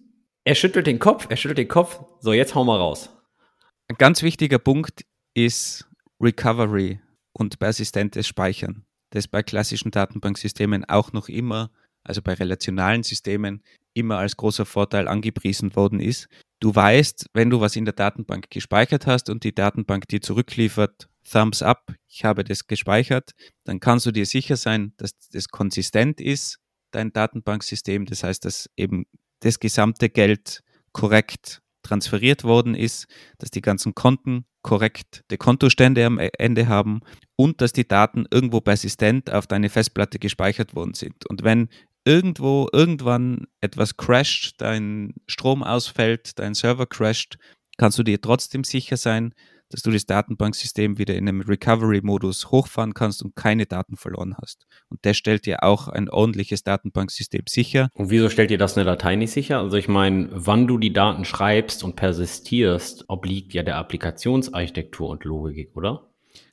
Er schüttelt den Kopf, er schüttelt den Kopf. So, jetzt hauen wir raus. Ein ganz wichtiger Punkt ist Recovery und persistentes Speichern. Das bei klassischen Datenbanksystemen auch noch immer, also bei relationalen Systemen, immer als großer Vorteil angepriesen worden ist. Du weißt, wenn du was in der Datenbank gespeichert hast und die Datenbank dir zurückliefert, Thumbs up, ich habe das gespeichert, dann kannst du dir sicher sein, dass das konsistent ist, dein Datenbanksystem. Das heißt, dass eben das gesamte Geld korrekt transferiert worden ist, dass die ganzen Konten korrekt die Kontostände am Ende haben und dass die Daten irgendwo persistent auf deine Festplatte gespeichert worden sind. Und wenn irgendwo irgendwann etwas crasht, dein Strom ausfällt, dein Server crasht, kannst du dir trotzdem sicher sein, dass du das Datenbanksystem wieder in einem Recovery-Modus hochfahren kannst und keine Daten verloren hast. Und das stellt dir auch ein ordentliches Datenbanksystem sicher. Und wieso stellt dir das eine Datei nicht sicher? Also ich meine, wann du die Daten schreibst und persistierst, obliegt ja der Applikationsarchitektur und Logik, oder?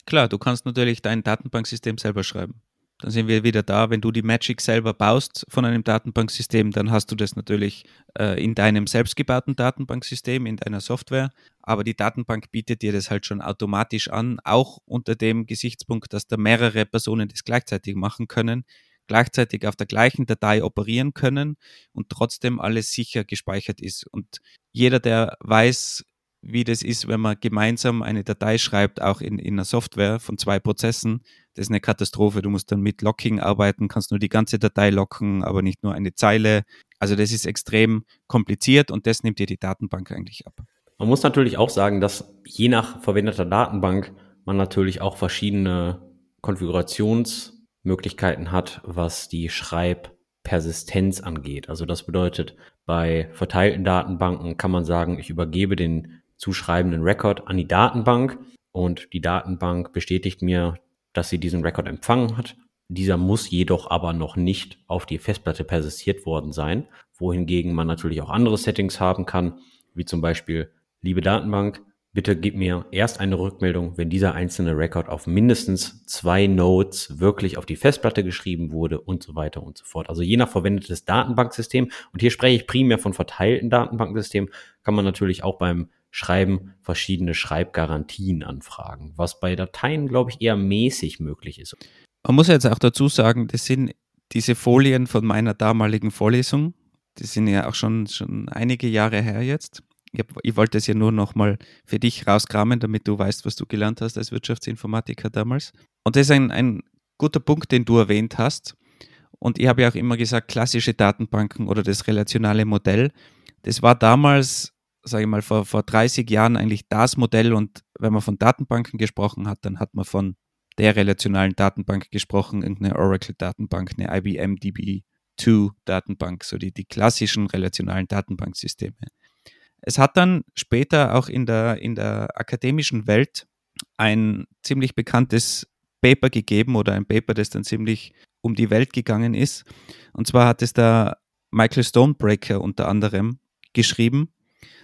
Klar, du kannst natürlich dein Datenbanksystem selber schreiben. Dann sind wir wieder da, wenn du die Magic selber baust von einem Datenbanksystem, dann hast du das natürlich äh, in deinem selbstgebauten Datenbanksystem, in deiner Software. Aber die Datenbank bietet dir das halt schon automatisch an, auch unter dem Gesichtspunkt, dass da mehrere Personen das gleichzeitig machen können, gleichzeitig auf der gleichen Datei operieren können und trotzdem alles sicher gespeichert ist. Und jeder, der weiß, wie das ist, wenn man gemeinsam eine Datei schreibt, auch in, in einer Software von zwei Prozessen. Das ist eine Katastrophe. Du musst dann mit Locking arbeiten, kannst nur die ganze Datei locken, aber nicht nur eine Zeile. Also das ist extrem kompliziert und das nimmt dir die Datenbank eigentlich ab. Man muss natürlich auch sagen, dass je nach verwendeter Datenbank man natürlich auch verschiedene Konfigurationsmöglichkeiten hat, was die Schreibpersistenz angeht. Also das bedeutet, bei verteilten Datenbanken kann man sagen, ich übergebe den zuschreibenden Record an die Datenbank und die Datenbank bestätigt mir, dass sie diesen Record empfangen hat. Dieser muss jedoch aber noch nicht auf die Festplatte persistiert worden sein, wohingegen man natürlich auch andere Settings haben kann, wie zum Beispiel, liebe Datenbank, bitte gib mir erst eine Rückmeldung, wenn dieser einzelne Record auf mindestens zwei Nodes wirklich auf die Festplatte geschrieben wurde und so weiter und so fort. Also je nach verwendetes Datenbanksystem, und hier spreche ich primär von verteilten Datenbanksystemen, kann man natürlich auch beim Schreiben verschiedene Schreibgarantien anfragen, was bei Dateien, glaube ich, eher mäßig möglich ist. Man muss jetzt auch dazu sagen, das sind diese Folien von meiner damaligen Vorlesung. Die sind ja auch schon, schon einige Jahre her jetzt. Ich, hab, ich wollte es ja nur nochmal für dich rauskramen, damit du weißt, was du gelernt hast als Wirtschaftsinformatiker damals. Und das ist ein, ein guter Punkt, den du erwähnt hast. Und ich habe ja auch immer gesagt, klassische Datenbanken oder das relationale Modell, das war damals sage ich mal, vor, vor 30 Jahren eigentlich das Modell und wenn man von Datenbanken gesprochen hat, dann hat man von der relationalen Datenbank gesprochen, irgendeine Oracle-Datenbank, eine IBM DB2-Datenbank, so die, die klassischen relationalen Datenbanksysteme. Es hat dann später auch in der, in der akademischen Welt ein ziemlich bekanntes Paper gegeben oder ein Paper, das dann ziemlich um die Welt gegangen ist. Und zwar hat es da Michael Stonebreaker unter anderem geschrieben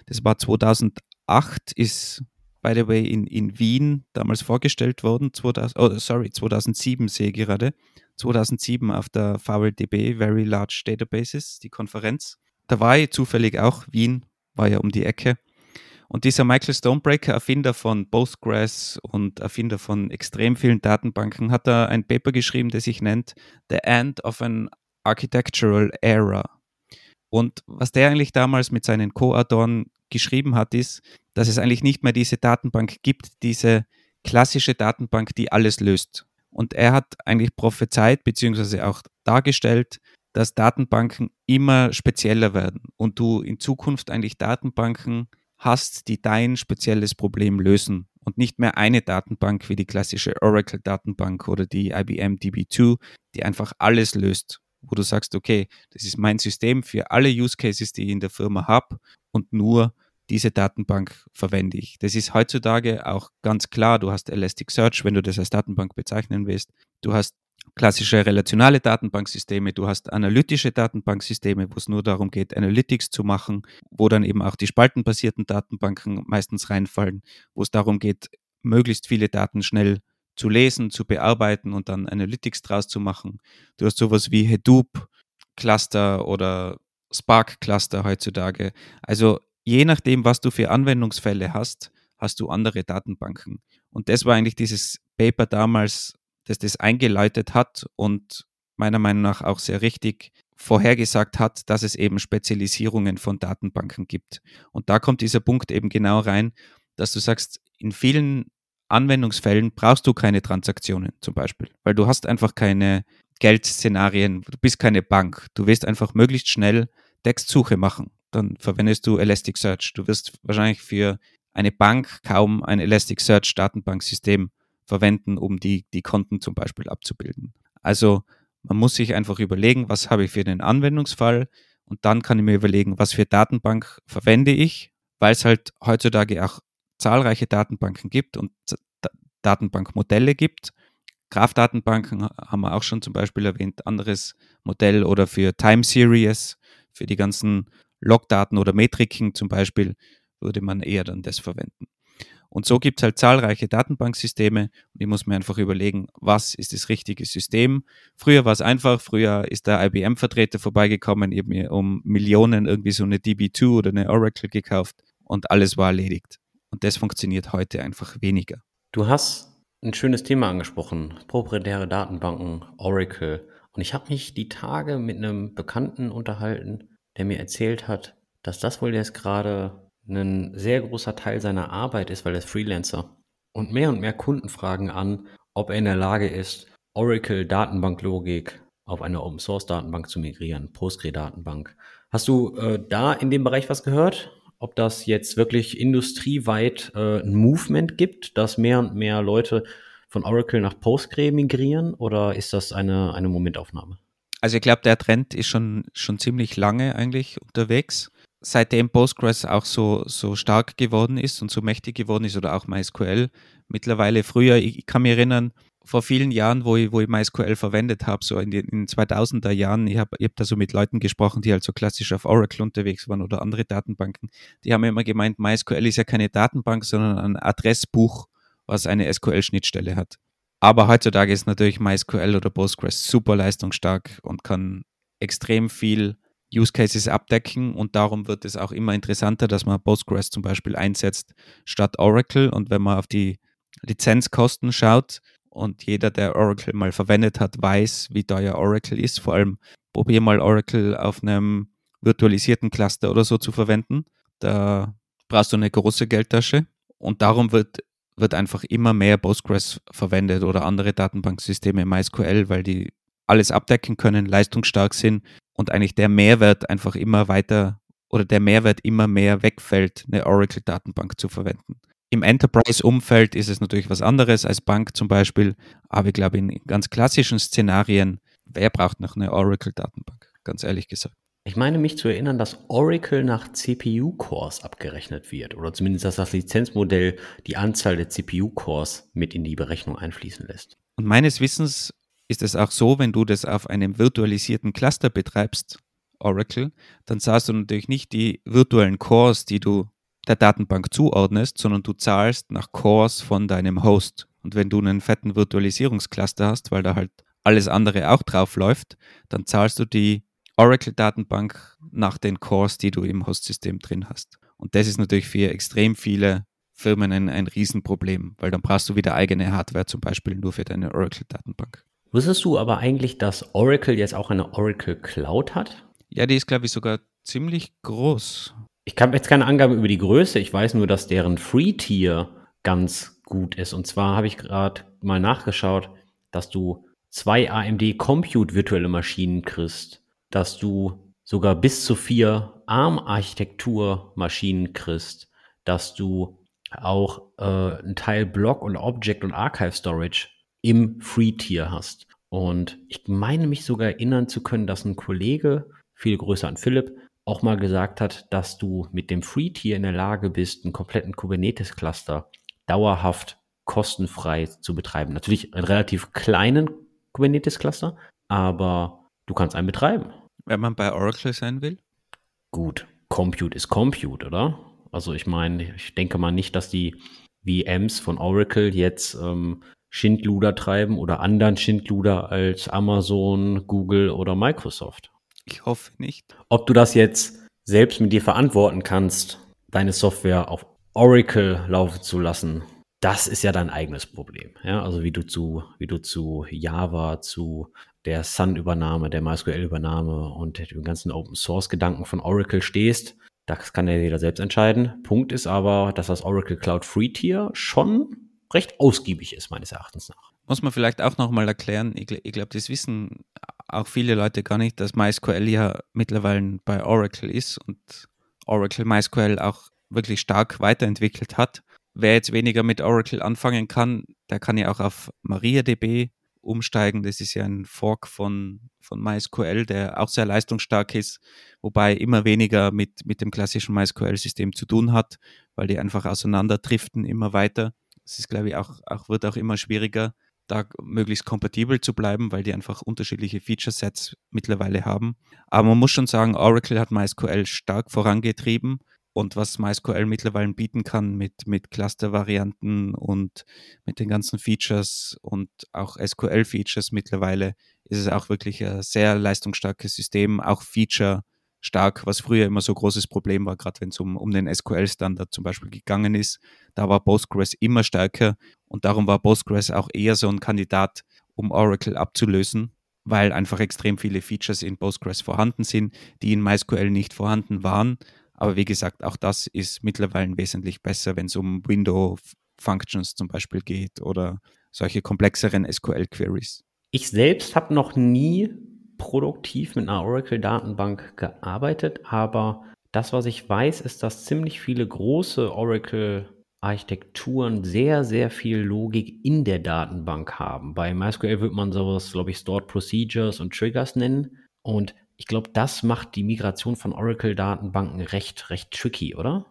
das war 2008, ist, by the way, in, in Wien damals vorgestellt worden. 2000, oh, sorry, 2007 sehe ich gerade. 2007 auf der VLDB, Very Large Databases, die Konferenz. Da war ich zufällig auch, Wien war ja um die Ecke. Und dieser Michael Stonebreaker, Erfinder von Postgres und Erfinder von extrem vielen Datenbanken, hat da ein Paper geschrieben, das sich nennt The End of an Architectural Era. Und was der eigentlich damals mit seinen Co-Autoren geschrieben hat, ist, dass es eigentlich nicht mehr diese Datenbank gibt, diese klassische Datenbank, die alles löst. Und er hat eigentlich prophezeit bzw. auch dargestellt, dass Datenbanken immer spezieller werden und du in Zukunft eigentlich Datenbanken hast, die dein spezielles Problem lösen und nicht mehr eine Datenbank wie die klassische Oracle-Datenbank oder die IBM DB2, die einfach alles löst wo du sagst, okay, das ist mein System für alle Use Cases, die ich in der Firma habe und nur diese Datenbank verwende ich. Das ist heutzutage auch ganz klar. Du hast Elasticsearch, wenn du das als Datenbank bezeichnen willst. Du hast klassische relationale Datenbanksysteme, du hast analytische Datenbanksysteme, wo es nur darum geht, Analytics zu machen, wo dann eben auch die spaltenbasierten Datenbanken meistens reinfallen, wo es darum geht, möglichst viele Daten schnell zu lesen, zu bearbeiten und dann Analytics draus zu machen. Du hast sowas wie Hadoop Cluster oder Spark Cluster heutzutage. Also je nachdem, was du für Anwendungsfälle hast, hast du andere Datenbanken. Und das war eigentlich dieses Paper damals, das das eingeleitet hat und meiner Meinung nach auch sehr richtig vorhergesagt hat, dass es eben Spezialisierungen von Datenbanken gibt. Und da kommt dieser Punkt eben genau rein, dass du sagst, in vielen Anwendungsfällen brauchst du keine Transaktionen zum Beispiel, weil du hast einfach keine Geldszenarien, du bist keine Bank. Du willst einfach möglichst schnell Textsuche machen. Dann verwendest du Elasticsearch. Du wirst wahrscheinlich für eine Bank kaum ein Elasticsearch Datenbanksystem verwenden, um die, die Konten zum Beispiel abzubilden. Also man muss sich einfach überlegen, was habe ich für den Anwendungsfall und dann kann ich mir überlegen, was für Datenbank verwende ich, weil es halt heutzutage auch zahlreiche Datenbanken gibt und Datenbankmodelle gibt. Graph-Datenbanken haben wir auch schon zum Beispiel erwähnt, anderes Modell oder für Time Series, für die ganzen Logdaten oder Metriken zum Beispiel, würde man eher dann das verwenden. Und so gibt es halt zahlreiche Datenbanksysteme und ich muss mir einfach überlegen, was ist das richtige System. Früher war es einfach, früher ist der IBM-Vertreter vorbeigekommen, eben um Millionen irgendwie so eine DB2 oder eine Oracle gekauft und alles war erledigt. Und das funktioniert heute einfach weniger. Du hast ein schönes Thema angesprochen, proprietäre Datenbanken, Oracle. Und ich habe mich die Tage mit einem Bekannten unterhalten, der mir erzählt hat, dass das wohl jetzt gerade ein sehr großer Teil seiner Arbeit ist, weil er ist Freelancer. Und mehr und mehr Kunden fragen an, ob er in der Lage ist, Oracle Datenbanklogik auf eine Open Source Datenbank zu migrieren, Postgre Datenbank. Hast du äh, da in dem Bereich was gehört? Ob das jetzt wirklich industrieweit äh, ein Movement gibt, dass mehr und mehr Leute von Oracle nach Postgre migrieren oder ist das eine, eine Momentaufnahme? Also ich glaube, der Trend ist schon, schon ziemlich lange eigentlich unterwegs. Seitdem Postgres auch so, so stark geworden ist und so mächtig geworden ist oder auch MySQL. Mittlerweile früher, ich kann mich erinnern, vor vielen Jahren, wo ich, wo ich MySQL verwendet habe, so in den, in den 2000er Jahren, ich habe ich hab da so mit Leuten gesprochen, die halt so klassisch auf Oracle unterwegs waren oder andere Datenbanken, die haben immer gemeint, MySQL ist ja keine Datenbank, sondern ein Adressbuch, was eine SQL-Schnittstelle hat. Aber heutzutage ist natürlich MySQL oder Postgres super leistungsstark und kann extrem viel Use Cases abdecken und darum wird es auch immer interessanter, dass man Postgres zum Beispiel einsetzt statt Oracle und wenn man auf die Lizenzkosten schaut, und jeder, der Oracle mal verwendet hat, weiß, wie teuer Oracle ist. Vor allem probier mal Oracle auf einem virtualisierten Cluster oder so zu verwenden. Da brauchst du eine große Geldtasche und darum wird, wird einfach immer mehr Postgres verwendet oder andere Datenbanksysteme MySQL, weil die alles abdecken können, leistungsstark sind und eigentlich der Mehrwert einfach immer weiter oder der Mehrwert immer mehr wegfällt, eine Oracle-Datenbank zu verwenden. Im Enterprise-Umfeld ist es natürlich was anderes als Bank zum Beispiel, aber ich glaube, in ganz klassischen Szenarien, wer braucht noch eine Oracle-Datenbank? Ganz ehrlich gesagt. Ich meine mich zu erinnern, dass Oracle nach CPU-Cores abgerechnet wird oder zumindest, dass das Lizenzmodell die Anzahl der CPU-Cores mit in die Berechnung einfließen lässt. Und meines Wissens ist es auch so, wenn du das auf einem virtualisierten Cluster betreibst, Oracle, dann zahlst du natürlich nicht die virtuellen Cores, die du der Datenbank zuordnest, sondern du zahlst nach Cores von deinem Host. Und wenn du einen fetten Virtualisierungscluster hast, weil da halt alles andere auch drauf läuft, dann zahlst du die Oracle-Datenbank nach den Cores, die du im Hostsystem drin hast. Und das ist natürlich für extrem viele Firmen ein, ein Riesenproblem, weil dann brauchst du wieder eigene Hardware, zum Beispiel nur für deine Oracle-Datenbank. Wusstest du aber eigentlich, dass Oracle jetzt auch eine Oracle Cloud hat? Ja, die ist, glaube ich, sogar ziemlich groß. Ich habe jetzt keine Angabe über die Größe. Ich weiß nur, dass deren Free-Tier ganz gut ist. Und zwar habe ich gerade mal nachgeschaut, dass du zwei AMD Compute virtuelle Maschinen kriegst, dass du sogar bis zu vier ARM-Architektur Maschinen kriegst, dass du auch äh, einen Teil Block und Object und Archive Storage im Free-Tier hast. Und ich meine mich sogar erinnern zu können, dass ein Kollege, viel größer an Philipp, auch mal gesagt hat, dass du mit dem Free-Tier in der Lage bist, einen kompletten Kubernetes-Cluster dauerhaft kostenfrei zu betreiben. Natürlich einen relativ kleinen Kubernetes-Cluster, aber du kannst einen betreiben. Wenn man bei Oracle sein will? Gut, Compute ist Compute, oder? Also ich meine, ich denke mal nicht, dass die VMs von Oracle jetzt ähm, Schindluder treiben oder anderen Schindluder als Amazon, Google oder Microsoft. Ich hoffe nicht. Ob du das jetzt selbst mit dir verantworten kannst, deine Software auf Oracle laufen zu lassen, das ist ja dein eigenes Problem. Ja, also wie du zu, wie du zu Java, zu der Sun-Übernahme, der MySQL-Übernahme und den ganzen Open-Source-Gedanken von Oracle stehst, das kann ja jeder selbst entscheiden. Punkt ist aber, dass das Oracle Cloud Free Tier schon recht ausgiebig ist, meines Erachtens nach. Muss man vielleicht auch nochmal erklären, ich, ich glaube, das wissen auch viele Leute gar nicht, dass MySQL ja mittlerweile bei Oracle ist und Oracle MySQL auch wirklich stark weiterentwickelt hat. Wer jetzt weniger mit Oracle anfangen kann, der kann ja auch auf MariaDB umsteigen. Das ist ja ein Fork von, von MySQL, der auch sehr leistungsstark ist, wobei immer weniger mit, mit dem klassischen MySQL-System zu tun hat, weil die einfach auseinanderdriften immer weiter. Das ist, glaube ich, auch, auch, wird auch immer schwieriger, da möglichst kompatibel zu bleiben, weil die einfach unterschiedliche Feature-Sets mittlerweile haben. Aber man muss schon sagen, Oracle hat MySQL stark vorangetrieben und was MySQL mittlerweile bieten kann mit, mit Cluster-Varianten und mit den ganzen Features und auch SQL-Features mittlerweile, ist es auch wirklich ein sehr leistungsstarkes System, auch Feature stark, was früher immer so ein großes Problem war, gerade wenn es um, um den SQL-Standard zum Beispiel gegangen ist. Da war Postgres immer stärker und darum war Postgres auch eher so ein Kandidat, um Oracle abzulösen, weil einfach extrem viele Features in Postgres vorhanden sind, die in MySQL nicht vorhanden waren. Aber wie gesagt, auch das ist mittlerweile wesentlich besser, wenn es um Window Functions zum Beispiel geht oder solche komplexeren SQL-Queries. Ich selbst habe noch nie produktiv mit einer Oracle-Datenbank gearbeitet, aber das, was ich weiß, ist, dass ziemlich viele große Oracle-Architekturen sehr, sehr viel Logik in der Datenbank haben. Bei MySQL wird man sowas, glaube ich, Stored Procedures und Triggers nennen. Und ich glaube, das macht die Migration von Oracle-Datenbanken recht, recht tricky, oder?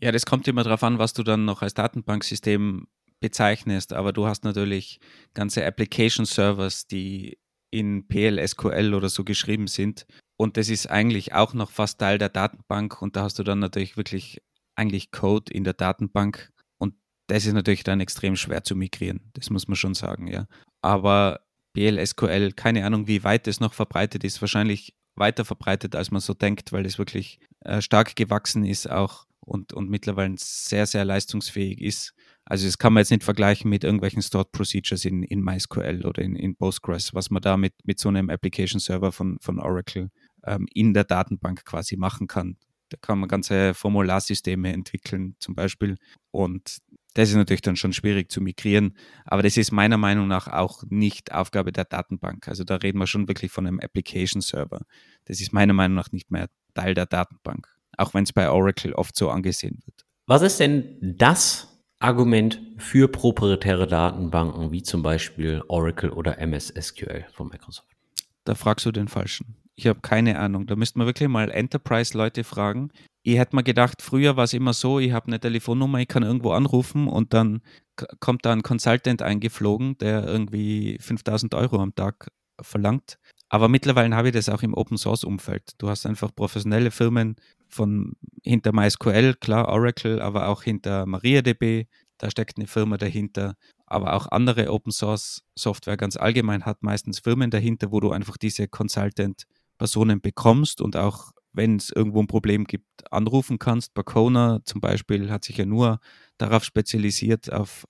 Ja, das kommt immer darauf an, was du dann noch als Datenbanksystem bezeichnest, aber du hast natürlich ganze Application Servers, die in PLSQL oder so geschrieben sind. Und das ist eigentlich auch noch fast Teil der Datenbank und da hast du dann natürlich wirklich eigentlich Code in der Datenbank und das ist natürlich dann extrem schwer zu migrieren. Das muss man schon sagen, ja. Aber PLSQL, keine Ahnung, wie weit es noch verbreitet ist, wahrscheinlich weiter verbreitet, als man so denkt, weil es wirklich äh, stark gewachsen ist auch und, und mittlerweile sehr, sehr leistungsfähig ist. Also das kann man jetzt nicht vergleichen mit irgendwelchen Stored Procedures in, in MySQL oder in, in Postgres, was man da mit, mit so einem Application Server von, von Oracle ähm, in der Datenbank quasi machen kann. Da kann man ganze Formularsysteme entwickeln zum Beispiel und das ist natürlich dann schon schwierig zu migrieren, aber das ist meiner Meinung nach auch nicht Aufgabe der Datenbank. Also da reden wir schon wirklich von einem Application Server. Das ist meiner Meinung nach nicht mehr Teil der Datenbank auch wenn es bei Oracle oft so angesehen wird. Was ist denn das Argument für proprietäre Datenbanken wie zum Beispiel Oracle oder MS SQL von Microsoft? Da fragst du den Falschen. Ich habe keine Ahnung. Da müsste man wirklich mal Enterprise-Leute fragen. Ich hätte mir gedacht, früher war es immer so, ich habe eine Telefonnummer, ich kann irgendwo anrufen und dann kommt da ein Consultant eingeflogen, der irgendwie 5000 Euro am Tag verlangt. Aber mittlerweile habe ich das auch im Open Source Umfeld. Du hast einfach professionelle Firmen von hinter MySQL, klar Oracle, aber auch hinter MariaDB. Da steckt eine Firma dahinter. Aber auch andere Open Source Software ganz allgemein hat meistens Firmen dahinter, wo du einfach diese Consultant-Personen bekommst und auch wenn es irgendwo ein Problem gibt, anrufen kannst. Bacona zum Beispiel hat sich ja nur darauf spezialisiert, auf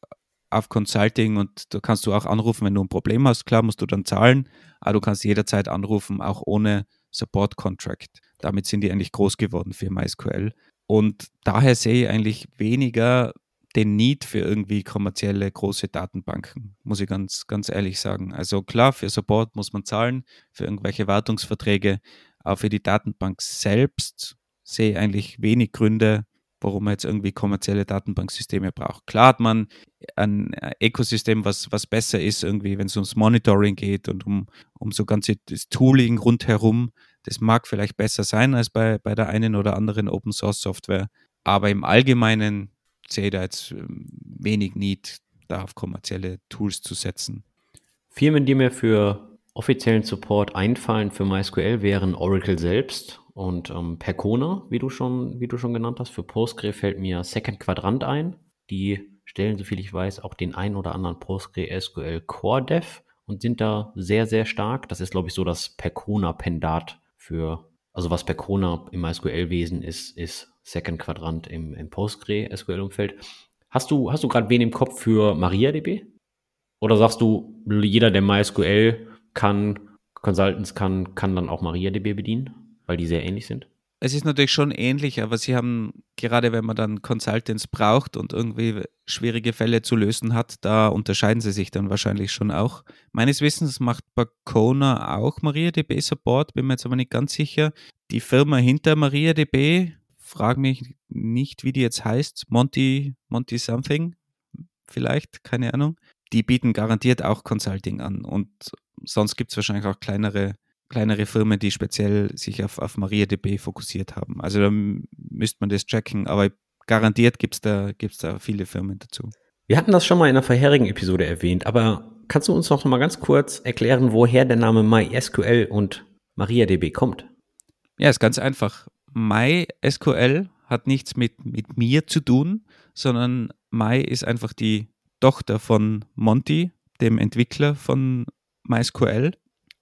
auf Consulting und da kannst du auch anrufen, wenn du ein Problem hast. Klar musst du dann zahlen, aber du kannst jederzeit anrufen, auch ohne Support Contract. Damit sind die eigentlich groß geworden für MySQL. Und daher sehe ich eigentlich weniger den Need für irgendwie kommerzielle große Datenbanken, muss ich ganz, ganz ehrlich sagen. Also klar, für Support muss man zahlen, für irgendwelche Wartungsverträge, aber für die Datenbank selbst sehe ich eigentlich wenig Gründe, warum man jetzt irgendwie kommerzielle Datenbanksysteme braucht. Klar hat man ein Ökosystem, was, was besser ist, irgendwie, wenn es ums Monitoring geht und um, um so ganze Tooling rundherum. Das mag vielleicht besser sein als bei, bei der einen oder anderen Open Source Software. Aber im Allgemeinen sehe da jetzt ähm, wenig Need, da auf kommerzielle Tools zu setzen. Firmen, die mir für offiziellen Support einfallen für MySQL wären Oracle selbst und ähm, Percona, wie du schon, wie du schon genannt hast, für Postgre fällt mir Second Quadrant ein. Die stellen, soviel ich weiß, auch den ein oder anderen PostgreSQL Core Dev und sind da sehr, sehr stark. Das ist, glaube ich, so das Percona-Pendat für, also was Percona im MySQL-Wesen ist, ist Second Quadrant im, im PostgreSQL-Umfeld. Hast du, hast du gerade wen im Kopf für MariaDB? Oder sagst du, jeder, der MySQL kann, Consultants kann, kann dann auch MariaDB bedienen? weil die sehr ähnlich sind? Es ist natürlich schon ähnlich, aber sie haben, gerade wenn man dann Consultants braucht und irgendwie schwierige Fälle zu lösen hat, da unterscheiden sie sich dann wahrscheinlich schon auch. Meines Wissens macht Bacona auch MariaDB Support, bin mir jetzt aber nicht ganz sicher. Die Firma hinter MariaDB, frage mich nicht, wie die jetzt heißt, Monty, Monty Something, vielleicht, keine Ahnung. Die bieten garantiert auch Consulting an und sonst gibt es wahrscheinlich auch kleinere kleinere Firmen, die speziell sich auf, auf MariaDB fokussiert haben. Also da müsste man das checken, aber garantiert gibt es da, gibt's da viele Firmen dazu. Wir hatten das schon mal in der vorherigen Episode erwähnt, aber kannst du uns noch mal ganz kurz erklären, woher der Name MySQL und MariaDB kommt? Ja, ist ganz einfach. MySQL hat nichts mit, mit mir zu tun, sondern My ist einfach die Tochter von Monty, dem Entwickler von MySQL.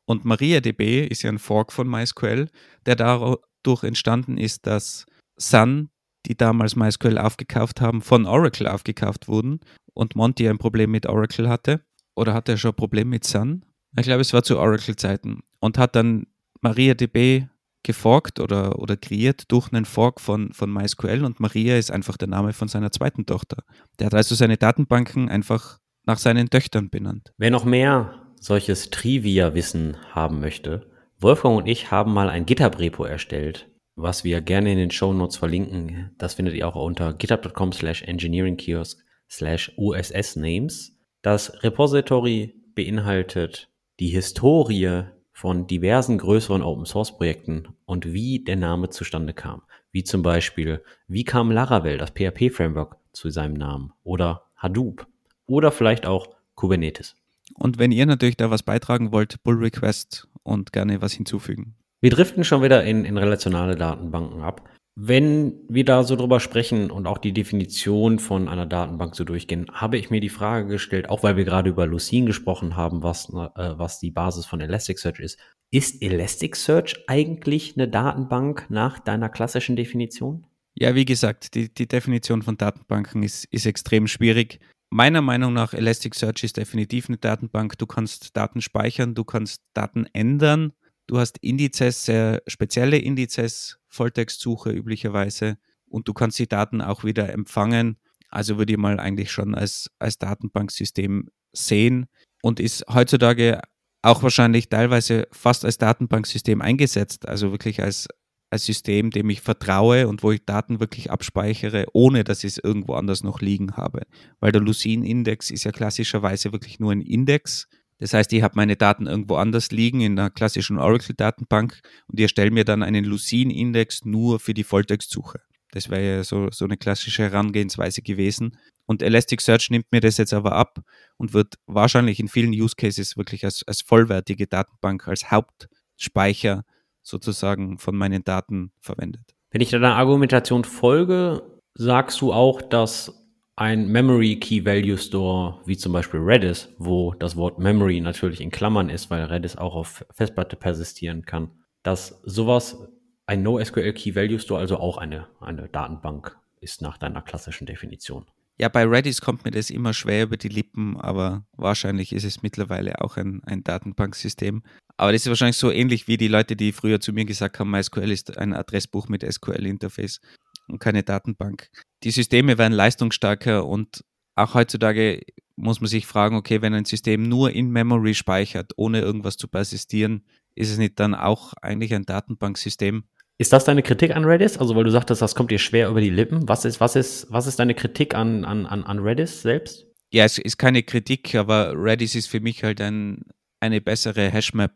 Und MariaDB ist ja ein Fork von MySQL, der dadurch entstanden ist, dass Sun, die damals MySQL aufgekauft haben, von Oracle aufgekauft wurden und Monty ein Problem mit Oracle hatte. Oder hatte er schon ein Problem mit Sun? Ich glaube, es war zu Oracle-Zeiten. Und hat dann MariaDB geforkt oder, oder kreiert durch einen Fork von, von MySQL und Maria ist einfach der Name von seiner zweiten Tochter. Der hat also seine Datenbanken einfach nach seinen Töchtern benannt. Wer noch mehr solches Trivia-Wissen haben möchte, Wolfgang und ich haben mal ein GitHub-Repo erstellt, was wir gerne in den Show Notes verlinken. Das findet ihr auch unter github.com slash engineeringkiosk slash uss-names. Das Repository beinhaltet die Historie von diversen größeren Open-Source-Projekten und wie der Name zustande kam. Wie zum Beispiel, wie kam Laravel, das PHP-Framework, zu seinem Namen? Oder Hadoop? Oder vielleicht auch Kubernetes. Und wenn ihr natürlich da was beitragen wollt, Pull Request und gerne was hinzufügen. Wir driften schon wieder in, in relationale Datenbanken ab. Wenn wir da so drüber sprechen und auch die Definition von einer Datenbank so durchgehen, habe ich mir die Frage gestellt, auch weil wir gerade über Lucene gesprochen haben, was, äh, was die Basis von Elasticsearch ist. Ist Elasticsearch eigentlich eine Datenbank nach deiner klassischen Definition? Ja, wie gesagt, die, die Definition von Datenbanken ist, ist extrem schwierig. Meiner Meinung nach, Elasticsearch ist definitiv eine Datenbank. Du kannst Daten speichern, du kannst Daten ändern. Du hast Indizes, sehr spezielle Indizes, Volltextsuche üblicherweise. Und du kannst die Daten auch wieder empfangen. Also würde ich mal eigentlich schon als, als Datenbanksystem sehen und ist heutzutage auch wahrscheinlich teilweise fast als Datenbanksystem eingesetzt. Also wirklich als, als System, dem ich vertraue und wo ich Daten wirklich abspeichere, ohne dass ich es irgendwo anders noch liegen habe. Weil der Lucene-Index ist ja klassischerweise wirklich nur ein Index. Das heißt, ich habe meine Daten irgendwo anders liegen in einer klassischen Oracle-Datenbank und ich erstelle mir dann einen Lucene-Index nur für die Volltextsuche. Das wäre ja so, so eine klassische Herangehensweise gewesen. Und Elasticsearch nimmt mir das jetzt aber ab und wird wahrscheinlich in vielen Use Cases wirklich als, als vollwertige Datenbank, als Hauptspeicher sozusagen von meinen Daten verwendet. Wenn ich deiner Argumentation folge, sagst du auch, dass ein Memory Key Value Store, wie zum Beispiel Redis, wo das Wort Memory natürlich in Klammern ist, weil Redis auch auf Festplatte persistieren kann, dass sowas ein NoSQL Key Value Store also auch eine, eine Datenbank ist nach deiner klassischen Definition. Ja, bei Redis kommt mir das immer schwer über die Lippen, aber wahrscheinlich ist es mittlerweile auch ein, ein Datenbanksystem. Aber das ist wahrscheinlich so ähnlich wie die Leute, die früher zu mir gesagt haben, MySQL ist ein Adressbuch mit SQL-Interface und keine Datenbank. Die Systeme werden leistungsstarker und auch heutzutage muss man sich fragen, okay, wenn ein System nur in Memory speichert, ohne irgendwas zu persistieren, ist es nicht dann auch eigentlich ein Datenbanksystem? Ist das deine Kritik an Redis? Also, weil du sagtest, das kommt dir schwer über die Lippen. Was ist, was ist, was ist deine Kritik an, an, an Redis selbst? Ja, es ist keine Kritik, aber Redis ist für mich halt ein, eine bessere Hashmap.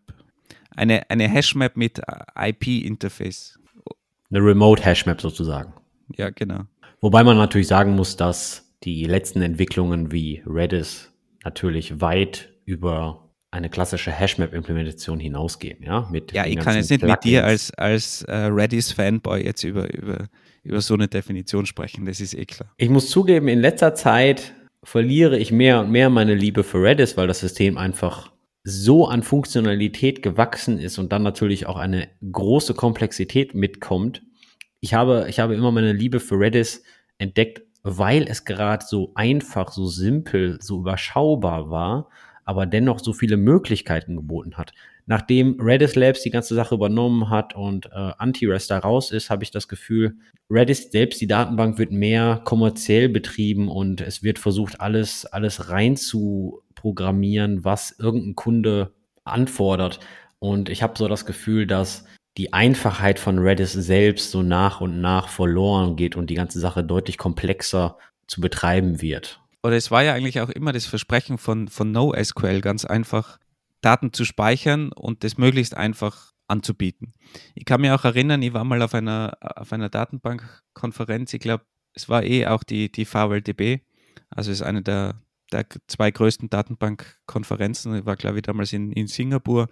Eine, eine Hashmap mit IP-Interface. Eine Remote Hashmap sozusagen. Ja, genau. Wobei man natürlich sagen muss, dass die letzten Entwicklungen wie Redis natürlich weit über eine klassische Hashmap-Implementation hinausgehen, ja? Mit ja, ich kann jetzt nicht Plugins. mit dir als, als äh, Redis-Fanboy jetzt über, über, über so eine Definition sprechen, das ist eh klar. Ich muss zugeben, in letzter Zeit verliere ich mehr und mehr meine Liebe für Redis, weil das System einfach so an Funktionalität gewachsen ist und dann natürlich auch eine große Komplexität mitkommt. Ich habe, ich habe immer meine Liebe für Redis entdeckt, weil es gerade so einfach, so simpel, so überschaubar war aber dennoch so viele Möglichkeiten geboten hat. Nachdem Redis Labs die ganze Sache übernommen hat und äh, Anti-REST da raus ist, habe ich das Gefühl, Redis selbst, die Datenbank, wird mehr kommerziell betrieben und es wird versucht, alles, alles rein zu programmieren, was irgendein Kunde anfordert. Und ich habe so das Gefühl, dass die Einfachheit von Redis selbst so nach und nach verloren geht und die ganze Sache deutlich komplexer zu betreiben wird. Oder es war ja eigentlich auch immer das Versprechen von, von NoSQL, ganz einfach Daten zu speichern und das möglichst einfach anzubieten. Ich kann mich auch erinnern, ich war mal auf einer, auf einer Datenbankkonferenz, ich glaube, es war eh auch die, die VLDB, also ist eine der, der zwei größten Datenbankkonferenzen, ich war glaube ich damals in, in Singapur,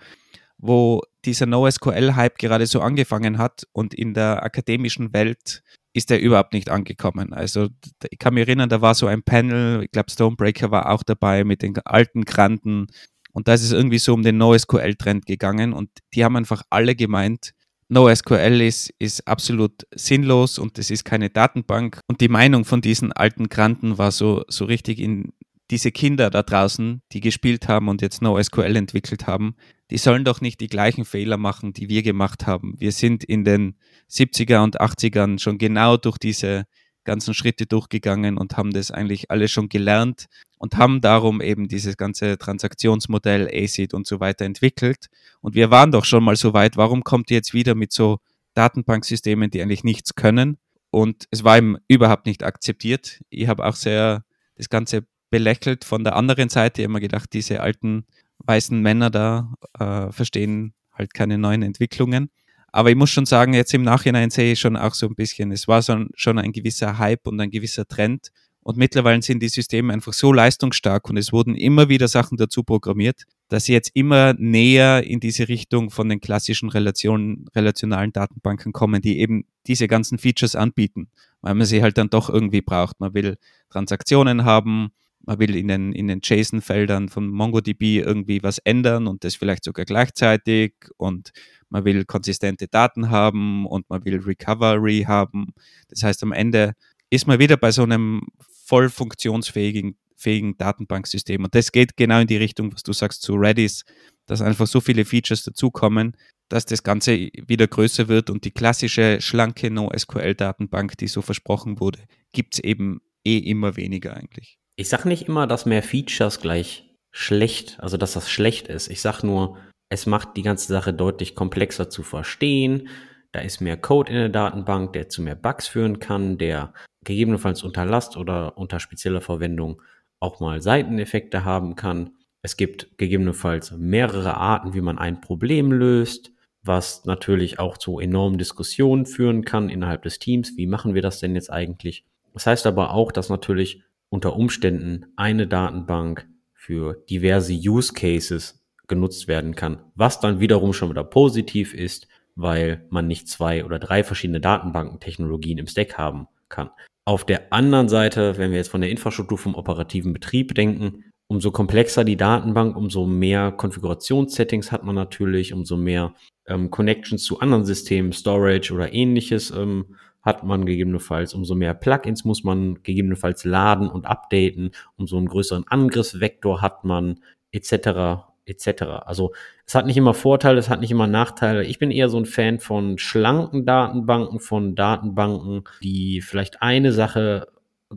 wo dieser NoSQL-Hype gerade so angefangen hat und in der akademischen Welt ist er überhaupt nicht angekommen. Also ich kann mich erinnern, da war so ein Panel, ich glaube Stonebreaker war auch dabei mit den alten Granten und da ist es irgendwie so um den NoSQL-Trend gegangen und die haben einfach alle gemeint, NoSQL ist, ist absolut sinnlos und es ist keine Datenbank. Und die Meinung von diesen alten Granten war so, so richtig in diese Kinder da draußen, die gespielt haben und jetzt NoSQL entwickelt haben, die sollen doch nicht die gleichen Fehler machen, die wir gemacht haben. Wir sind in den 70er und 80ern schon genau durch diese ganzen Schritte durchgegangen und haben das eigentlich alle schon gelernt und haben darum eben dieses ganze Transaktionsmodell, ACID und so weiter entwickelt. Und wir waren doch schon mal so weit. Warum kommt ihr jetzt wieder mit so Datenbanksystemen, die eigentlich nichts können? Und es war ihm überhaupt nicht akzeptiert. Ich habe auch sehr das Ganze belächelt von der anderen Seite. Immer gedacht, diese alten weißen Männer da äh, verstehen halt keine neuen Entwicklungen. Aber ich muss schon sagen, jetzt im Nachhinein sehe ich schon auch so ein bisschen, es war so, schon ein gewisser Hype und ein gewisser Trend. Und mittlerweile sind die Systeme einfach so leistungsstark und es wurden immer wieder Sachen dazu programmiert, dass sie jetzt immer näher in diese Richtung von den klassischen Relationen, relationalen Datenbanken kommen, die eben diese ganzen Features anbieten, weil man sie halt dann doch irgendwie braucht. Man will Transaktionen haben, man will in den, in den JSON-Feldern von MongoDB irgendwie was ändern und das vielleicht sogar gleichzeitig und man will konsistente Daten haben und man will Recovery haben. Das heißt, am Ende ist man wieder bei so einem voll funktionsfähigen fähigen Datenbanksystem. Und das geht genau in die Richtung, was du sagst zu Redis, dass einfach so viele Features dazukommen, dass das Ganze wieder größer wird und die klassische schlanke NoSQL-Datenbank, die so versprochen wurde, gibt es eben eh immer weniger eigentlich. Ich sage nicht immer, dass mehr Features gleich schlecht, also dass das schlecht ist. Ich sage nur, es macht die ganze Sache deutlich komplexer zu verstehen. Da ist mehr Code in der Datenbank, der zu mehr Bugs führen kann, der gegebenenfalls unter Last oder unter spezieller Verwendung auch mal Seiteneffekte haben kann. Es gibt gegebenenfalls mehrere Arten, wie man ein Problem löst, was natürlich auch zu enormen Diskussionen führen kann innerhalb des Teams. Wie machen wir das denn jetzt eigentlich? Das heißt aber auch, dass natürlich unter Umständen eine Datenbank für diverse Use Cases genutzt werden kann, was dann wiederum schon wieder positiv ist, weil man nicht zwei oder drei verschiedene Datenbankentechnologien im Stack haben kann. Auf der anderen Seite, wenn wir jetzt von der Infrastruktur vom operativen Betrieb denken, umso komplexer die Datenbank, umso mehr Konfigurationssettings hat man natürlich, umso mehr ähm, Connections zu anderen Systemen, Storage oder ähnliches ähm, hat man gegebenenfalls, umso mehr Plugins muss man gegebenenfalls laden und updaten, umso einen größeren Angriffsvektor hat man, etc etc. Also es hat nicht immer Vorteile, es hat nicht immer Nachteile. Ich bin eher so ein Fan von schlanken Datenbanken, von Datenbanken, die vielleicht eine Sache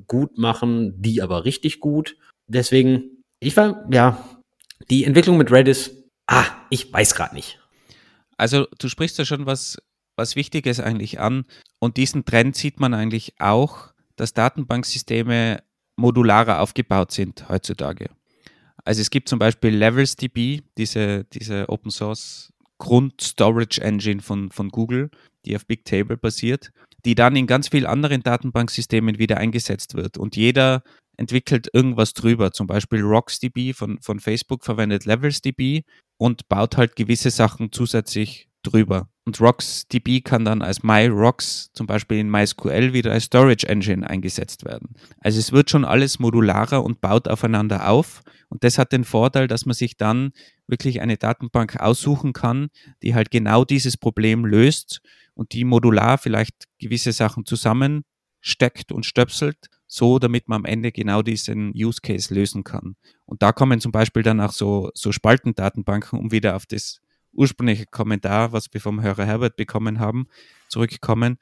gut machen, die aber richtig gut. Deswegen, ich war, ja, die Entwicklung mit Redis, ah, ich weiß gerade nicht. Also du sprichst ja schon was, was Wichtiges eigentlich an und diesen Trend sieht man eigentlich auch, dass Datenbanksysteme modularer aufgebaut sind heutzutage. Also es gibt zum Beispiel LevelsDB, diese, diese Open Source Grund-Storage Engine von, von Google, die auf Bigtable basiert, die dann in ganz vielen anderen Datenbanksystemen wieder eingesetzt wird. Und jeder entwickelt irgendwas drüber. Zum Beispiel RocksDB von, von Facebook verwendet LevelsDB und baut halt gewisse Sachen zusätzlich drüber. Und RocksDB kann dann als MyRocks zum Beispiel in MySQL wieder als Storage Engine eingesetzt werden. Also es wird schon alles modularer und baut aufeinander auf. Und das hat den Vorteil, dass man sich dann wirklich eine Datenbank aussuchen kann, die halt genau dieses Problem löst und die modular vielleicht gewisse Sachen zusammensteckt und stöpselt, so damit man am Ende genau diesen Use Case lösen kann. Und da kommen zum Beispiel dann auch so, so Spaltendatenbanken, um wieder auf das ursprüngliche Kommentar, was wir vom Hörer Herbert bekommen haben, zurückkommen.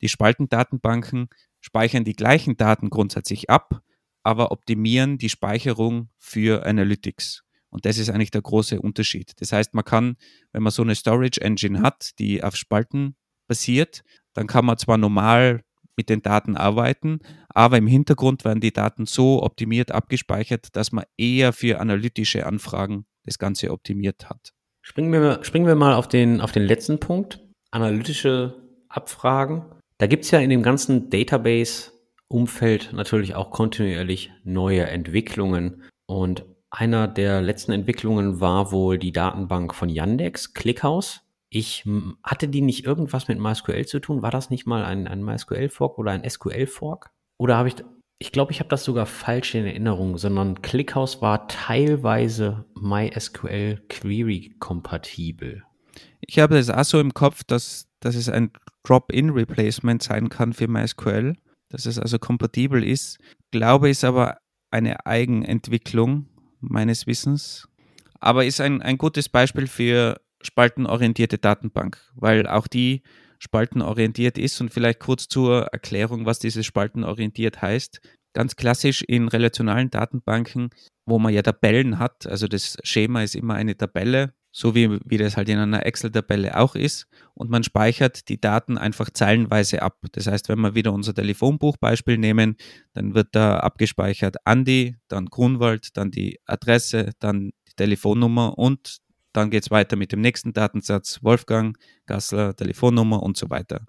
Die Spaltendatenbanken speichern die gleichen Daten grundsätzlich ab, aber optimieren die Speicherung für Analytics. Und das ist eigentlich der große Unterschied. Das heißt, man kann, wenn man so eine Storage Engine hat, die auf Spalten basiert, dann kann man zwar normal mit den Daten arbeiten, aber im Hintergrund werden die Daten so optimiert abgespeichert, dass man eher für analytische Anfragen das Ganze optimiert hat. Springen wir, springen wir mal auf den, auf den letzten Punkt. Analytische Abfragen. Da gibt es ja in dem ganzen Database-Umfeld natürlich auch kontinuierlich neue Entwicklungen. Und einer der letzten Entwicklungen war wohl die Datenbank von Yandex, ClickHouse. Ich hatte die nicht irgendwas mit MySQL zu tun? War das nicht mal ein, ein MySQL-Fork oder ein SQL-Fork? Oder habe ich, ich glaube, ich habe das sogar falsch in Erinnerung, sondern ClickHouse war teilweise MySQL Query kompatibel. Ich habe das auch so im Kopf, dass, dass es ein Drop-in-Replacement sein kann für MySQL, dass es also kompatibel ist. Glaube ist aber eine Eigenentwicklung meines Wissens. aber ist ein, ein gutes Beispiel für spaltenorientierte Datenbank, weil auch die spaltenorientiert ist und vielleicht kurz zur Erklärung, was dieses spaltenorientiert heißt. Ganz klassisch in relationalen Datenbanken, wo man ja Tabellen hat, also das Schema ist immer eine Tabelle, so wie, wie das halt in einer Excel-Tabelle auch ist. Und man speichert die Daten einfach zeilenweise ab. Das heißt, wenn wir wieder unser Telefonbuchbeispiel nehmen, dann wird da abgespeichert Andi, dann Grunwald, dann die Adresse, dann die Telefonnummer und dann geht es weiter mit dem nächsten Datensatz, Wolfgang, Gassler, Telefonnummer und so weiter.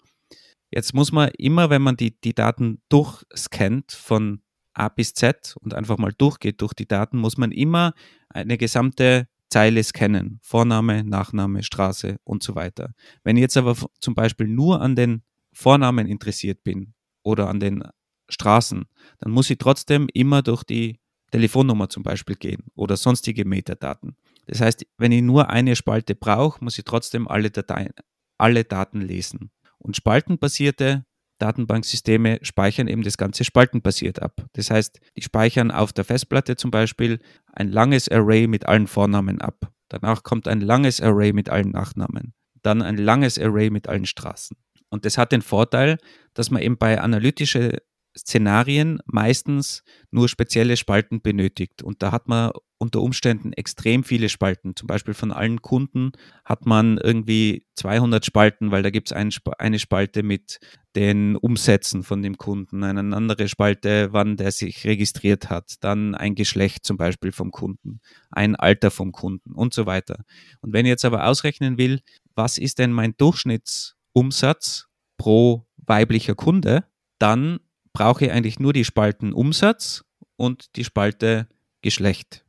Jetzt muss man immer, wenn man die, die Daten durchscannt von A bis Z und einfach mal durchgeht durch die Daten, muss man immer eine gesamte Zeile scannen. Vorname, Nachname, Straße und so weiter. Wenn ich jetzt aber zum Beispiel nur an den Vornamen interessiert bin oder an den Straßen, dann muss ich trotzdem immer durch die Telefonnummer zum Beispiel gehen oder sonstige Metadaten. Das heißt, wenn ich nur eine Spalte brauche, muss ich trotzdem alle, Dateien, alle Daten lesen. Und spaltenbasierte Datenbanksysteme speichern eben das Ganze spaltenbasiert ab. Das heißt, die speichern auf der Festplatte zum Beispiel ein langes Array mit allen Vornamen ab. Danach kommt ein langes Array mit allen Nachnamen. Dann ein langes Array mit allen Straßen. Und das hat den Vorteil, dass man eben bei analytischen Szenarien meistens nur spezielle Spalten benötigt. Und da hat man unter Umständen extrem viele Spalten. Zum Beispiel von allen Kunden hat man irgendwie 200 Spalten, weil da gibt es ein, eine Spalte mit den Umsätzen von dem Kunden, eine andere Spalte, wann der sich registriert hat, dann ein Geschlecht zum Beispiel vom Kunden, ein Alter vom Kunden und so weiter. Und wenn ich jetzt aber ausrechnen will, was ist denn mein Durchschnittsumsatz pro weiblicher Kunde, dann brauche ich eigentlich nur die Spalten Umsatz und die Spalte Geschlecht.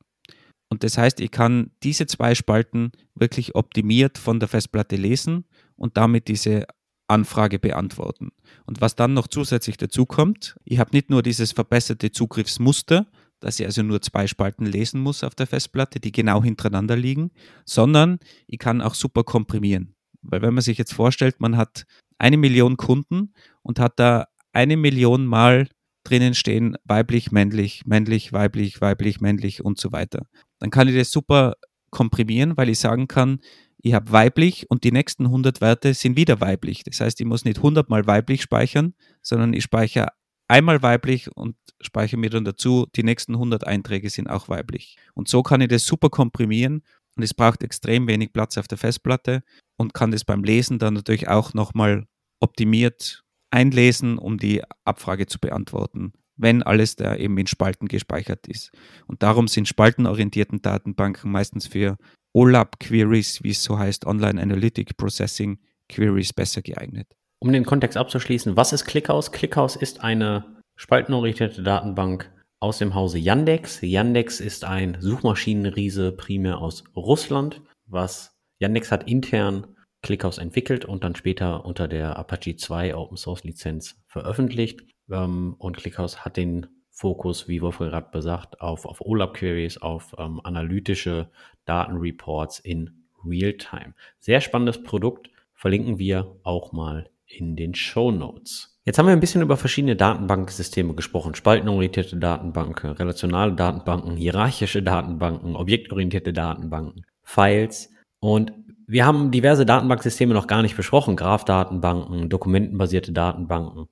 Und das heißt, ich kann diese zwei Spalten wirklich optimiert von der Festplatte lesen und damit diese Anfrage beantworten. Und was dann noch zusätzlich dazu kommt, ich habe nicht nur dieses verbesserte Zugriffsmuster, dass ich also nur zwei Spalten lesen muss auf der Festplatte, die genau hintereinander liegen, sondern ich kann auch super komprimieren. Weil wenn man sich jetzt vorstellt, man hat eine Million Kunden und hat da eine Million Mal drinnen stehen, weiblich, männlich, männlich, weiblich, weiblich, männlich und so weiter. Dann kann ich das super komprimieren, weil ich sagen kann, ich habe weiblich und die nächsten 100 Werte sind wieder weiblich. Das heißt, ich muss nicht 100 mal weiblich speichern, sondern ich speichere einmal weiblich und speichere mir dann dazu, die nächsten 100 Einträge sind auch weiblich. Und so kann ich das super komprimieren und es braucht extrem wenig Platz auf der Festplatte und kann das beim Lesen dann natürlich auch nochmal optimiert einlesen, um die Abfrage zu beantworten, wenn alles da eben in Spalten gespeichert ist. Und darum sind spaltenorientierten Datenbanken meistens für OLAP-Queries, wie es so heißt, Online Analytic Processing Queries, besser geeignet. Um den Kontext abzuschließen, was ist ClickHouse? ClickHouse ist eine spaltenorientierte Datenbank aus dem Hause Yandex. Yandex ist ein Suchmaschinenriese primär aus Russland, was Yandex hat intern ClickHouse entwickelt und dann später unter der Apache 2 Open Source Lizenz veröffentlicht. Ähm, und ClickHouse hat den Fokus, wie Wolfgang gerade besagt, auf, auf OLAP-Queries, auf ähm, analytische Datenreports in Realtime. Sehr spannendes Produkt, verlinken wir auch mal in den Show Notes. Jetzt haben wir ein bisschen über verschiedene Datenbanksysteme gesprochen. Spaltenorientierte Datenbanken, relationale Datenbanken, hierarchische Datenbanken, objektorientierte Datenbanken, Files. Und wir haben diverse Datenbanksysteme noch gar nicht besprochen. Graph-Datenbanken, dokumentenbasierte Datenbanken.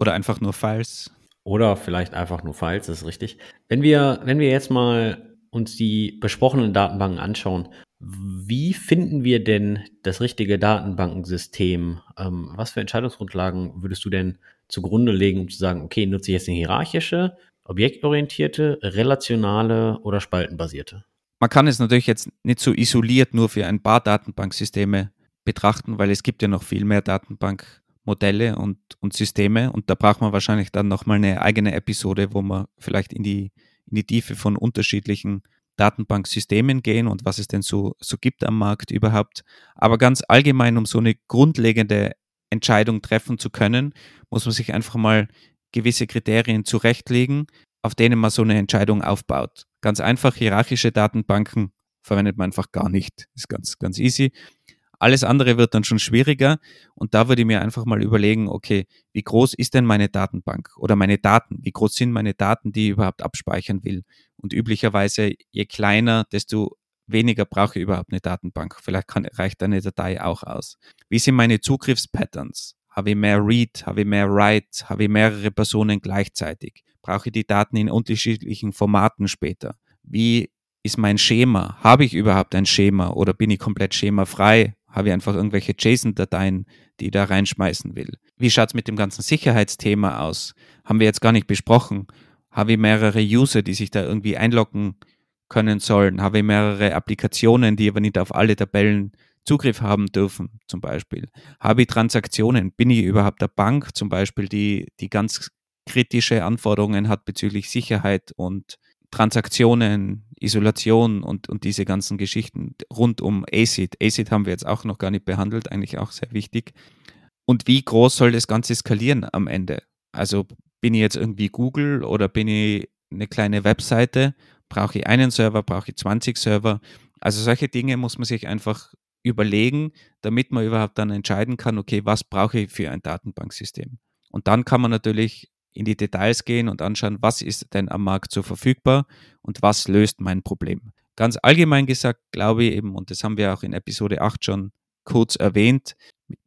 Oder einfach nur Files. Oder vielleicht einfach nur Files, das ist richtig. Wenn wir, wenn wir jetzt mal uns die besprochenen Datenbanken anschauen, wie finden wir denn das richtige Datenbankensystem? Ähm, was für Entscheidungsgrundlagen würdest du denn zugrunde legen, um zu sagen, okay, nutze ich jetzt eine hierarchische, objektorientierte, relationale oder spaltenbasierte? Man kann es natürlich jetzt nicht so isoliert nur für ein paar Datenbanksysteme betrachten, weil es gibt ja noch viel mehr Datenbankmodelle und, und Systeme und da braucht man wahrscheinlich dann nochmal eine eigene Episode, wo man vielleicht in die, in die Tiefe von unterschiedlichen Datenbanksystemen gehen und was es denn so, so gibt am Markt überhaupt. Aber ganz allgemein, um so eine grundlegende Entscheidung treffen zu können, muss man sich einfach mal gewisse Kriterien zurechtlegen, auf denen man so eine Entscheidung aufbaut. Ganz einfach, hierarchische Datenbanken verwendet man einfach gar nicht. Ist ganz, ganz easy. Alles andere wird dann schon schwieriger und da würde ich mir einfach mal überlegen, okay, wie groß ist denn meine Datenbank oder meine Daten? Wie groß sind meine Daten, die ich überhaupt abspeichern will? Und üblicherweise, je kleiner, desto weniger brauche ich überhaupt eine Datenbank. Vielleicht kann, reicht eine Datei auch aus. Wie sind meine Zugriffspatterns? Habe ich mehr Read? Habe ich mehr Write? Habe ich mehrere Personen gleichzeitig? Brauche ich die Daten in unterschiedlichen Formaten später? Wie ist mein Schema? Habe ich überhaupt ein Schema oder bin ich komplett schemafrei? Habe ich einfach irgendwelche JSON-Dateien, die ich da reinschmeißen will? Wie schaut es mit dem ganzen Sicherheitsthema aus? Haben wir jetzt gar nicht besprochen. Habe ich mehrere User, die sich da irgendwie einloggen können sollen? Habe ich mehrere Applikationen, die aber nicht auf alle Tabellen Zugriff haben dürfen, zum Beispiel? Habe ich Transaktionen? Bin ich überhaupt der Bank, zum Beispiel, die, die ganz kritische Anforderungen hat bezüglich Sicherheit und Transaktionen, Isolation und, und diese ganzen Geschichten rund um ACID. ACID haben wir jetzt auch noch gar nicht behandelt, eigentlich auch sehr wichtig. Und wie groß soll das Ganze skalieren am Ende? Also bin ich jetzt irgendwie Google oder bin ich eine kleine Webseite? Brauche ich einen Server? Brauche ich 20 Server? Also solche Dinge muss man sich einfach überlegen, damit man überhaupt dann entscheiden kann, okay, was brauche ich für ein Datenbanksystem? Und dann kann man natürlich in die Details gehen und anschauen, was ist denn am Markt so verfügbar und was löst mein Problem. Ganz allgemein gesagt, glaube ich eben, und das haben wir auch in Episode 8 schon kurz erwähnt,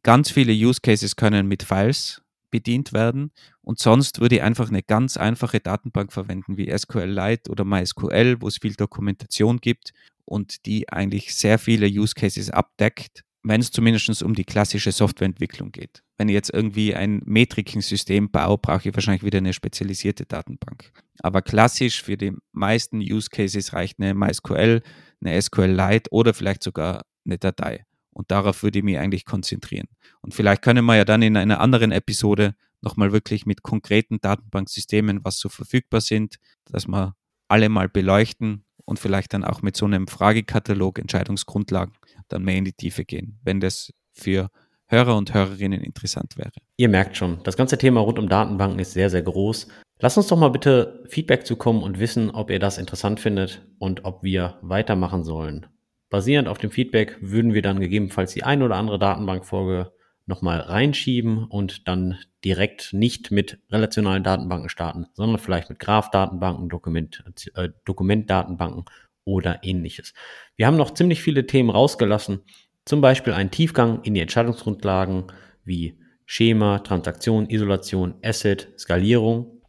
ganz viele Use Cases können mit Files bedient werden und sonst würde ich einfach eine ganz einfache Datenbank verwenden wie SQLite oder MySQL, wo es viel Dokumentation gibt und die eigentlich sehr viele Use Cases abdeckt wenn es zumindest um die klassische Softwareentwicklung geht. Wenn ich jetzt irgendwie ein Metrikensystem baue, brauche ich wahrscheinlich wieder eine spezialisierte Datenbank. Aber klassisch für die meisten Use Cases reicht eine MySQL, eine SQLite oder vielleicht sogar eine Datei. Und darauf würde ich mich eigentlich konzentrieren. Und vielleicht können wir ja dann in einer anderen Episode nochmal wirklich mit konkreten Datenbanksystemen, was so verfügbar sind, dass wir alle mal beleuchten und vielleicht dann auch mit so einem Fragekatalog Entscheidungsgrundlagen dann mehr in die Tiefe gehen, wenn das für Hörer und Hörerinnen interessant wäre. Ihr merkt schon, das ganze Thema rund um Datenbanken ist sehr, sehr groß. Lasst uns doch mal bitte Feedback zukommen und wissen, ob ihr das interessant findet und ob wir weitermachen sollen. Basierend auf dem Feedback würden wir dann gegebenenfalls die ein oder andere Datenbankfolge nochmal reinschieben und dann direkt nicht mit relationalen Datenbanken starten, sondern vielleicht mit Graph-Datenbanken, Dokument, äh, Dokumentdatenbanken oder ähnliches. Wir haben noch ziemlich viele Themen rausgelassen, zum Beispiel einen Tiefgang in die Entscheidungsgrundlagen wie Schema, Transaktion, Isolation, Asset, Skalierung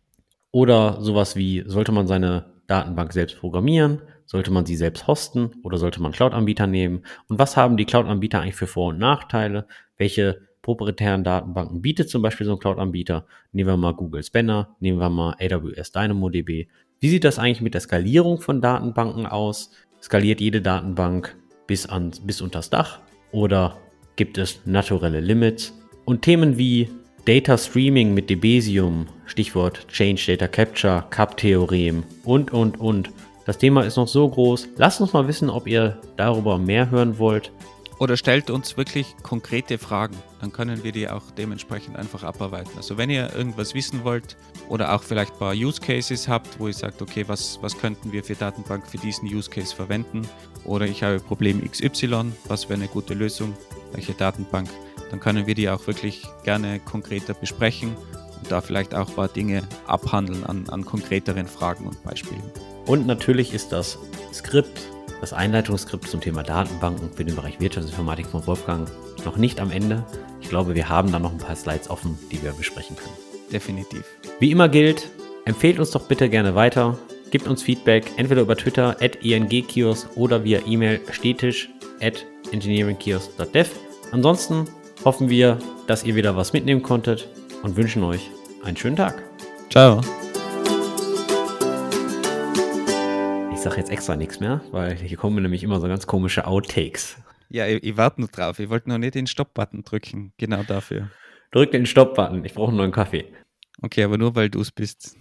oder sowas wie, sollte man seine Datenbank selbst programmieren, sollte man sie selbst hosten oder sollte man Cloud-Anbieter nehmen und was haben die Cloud-Anbieter eigentlich für Vor- und Nachteile, welche proprietären Datenbanken bietet zum Beispiel so ein Cloud-Anbieter. Nehmen wir mal Google Spanner, nehmen wir mal AWS DynamoDB. Wie sieht das eigentlich mit der Skalierung von Datenbanken aus? Skaliert jede Datenbank bis, an, bis unters Dach oder gibt es naturelle Limits? Und Themen wie Data Streaming mit Debesium, Stichwort Change Data Capture, CAP-Theorem und, und, und. Das Thema ist noch so groß. Lasst uns mal wissen, ob ihr darüber mehr hören wollt. Oder stellt uns wirklich konkrete Fragen, dann können wir die auch dementsprechend einfach abarbeiten. Also wenn ihr irgendwas wissen wollt oder auch vielleicht ein paar Use Cases habt, wo ihr sagt, okay, was, was könnten wir für Datenbank für diesen Use Case verwenden? Oder ich habe Problem XY, was wäre eine gute Lösung, welche Datenbank? Dann können wir die auch wirklich gerne konkreter besprechen und da vielleicht auch ein paar Dinge abhandeln an, an konkreteren Fragen und Beispielen. Und natürlich ist das Skript das Einleitungsskript zum Thema Datenbanken für den Bereich Wirtschaftsinformatik von Wolfgang noch nicht am Ende. Ich glaube, wir haben da noch ein paar Slides offen, die wir besprechen können. Definitiv. Wie immer gilt, empfehlt uns doch bitte gerne weiter. Gebt uns Feedback entweder über Twitter at engkiosk oder via E-Mail stetisch at engineeringkiosk.dev. Ansonsten hoffen wir, dass ihr wieder was mitnehmen konntet und wünschen euch einen schönen Tag. Ciao. Sage jetzt extra nichts mehr, weil hier kommen nämlich immer so ganz komische Outtakes. Ja, ich, ich warte nur drauf. Ich wollte noch nicht den Stopp-Button drücken, genau dafür. Drück den Stopp-Button, ich brauche einen neuen Kaffee. Okay, aber nur weil du es bist.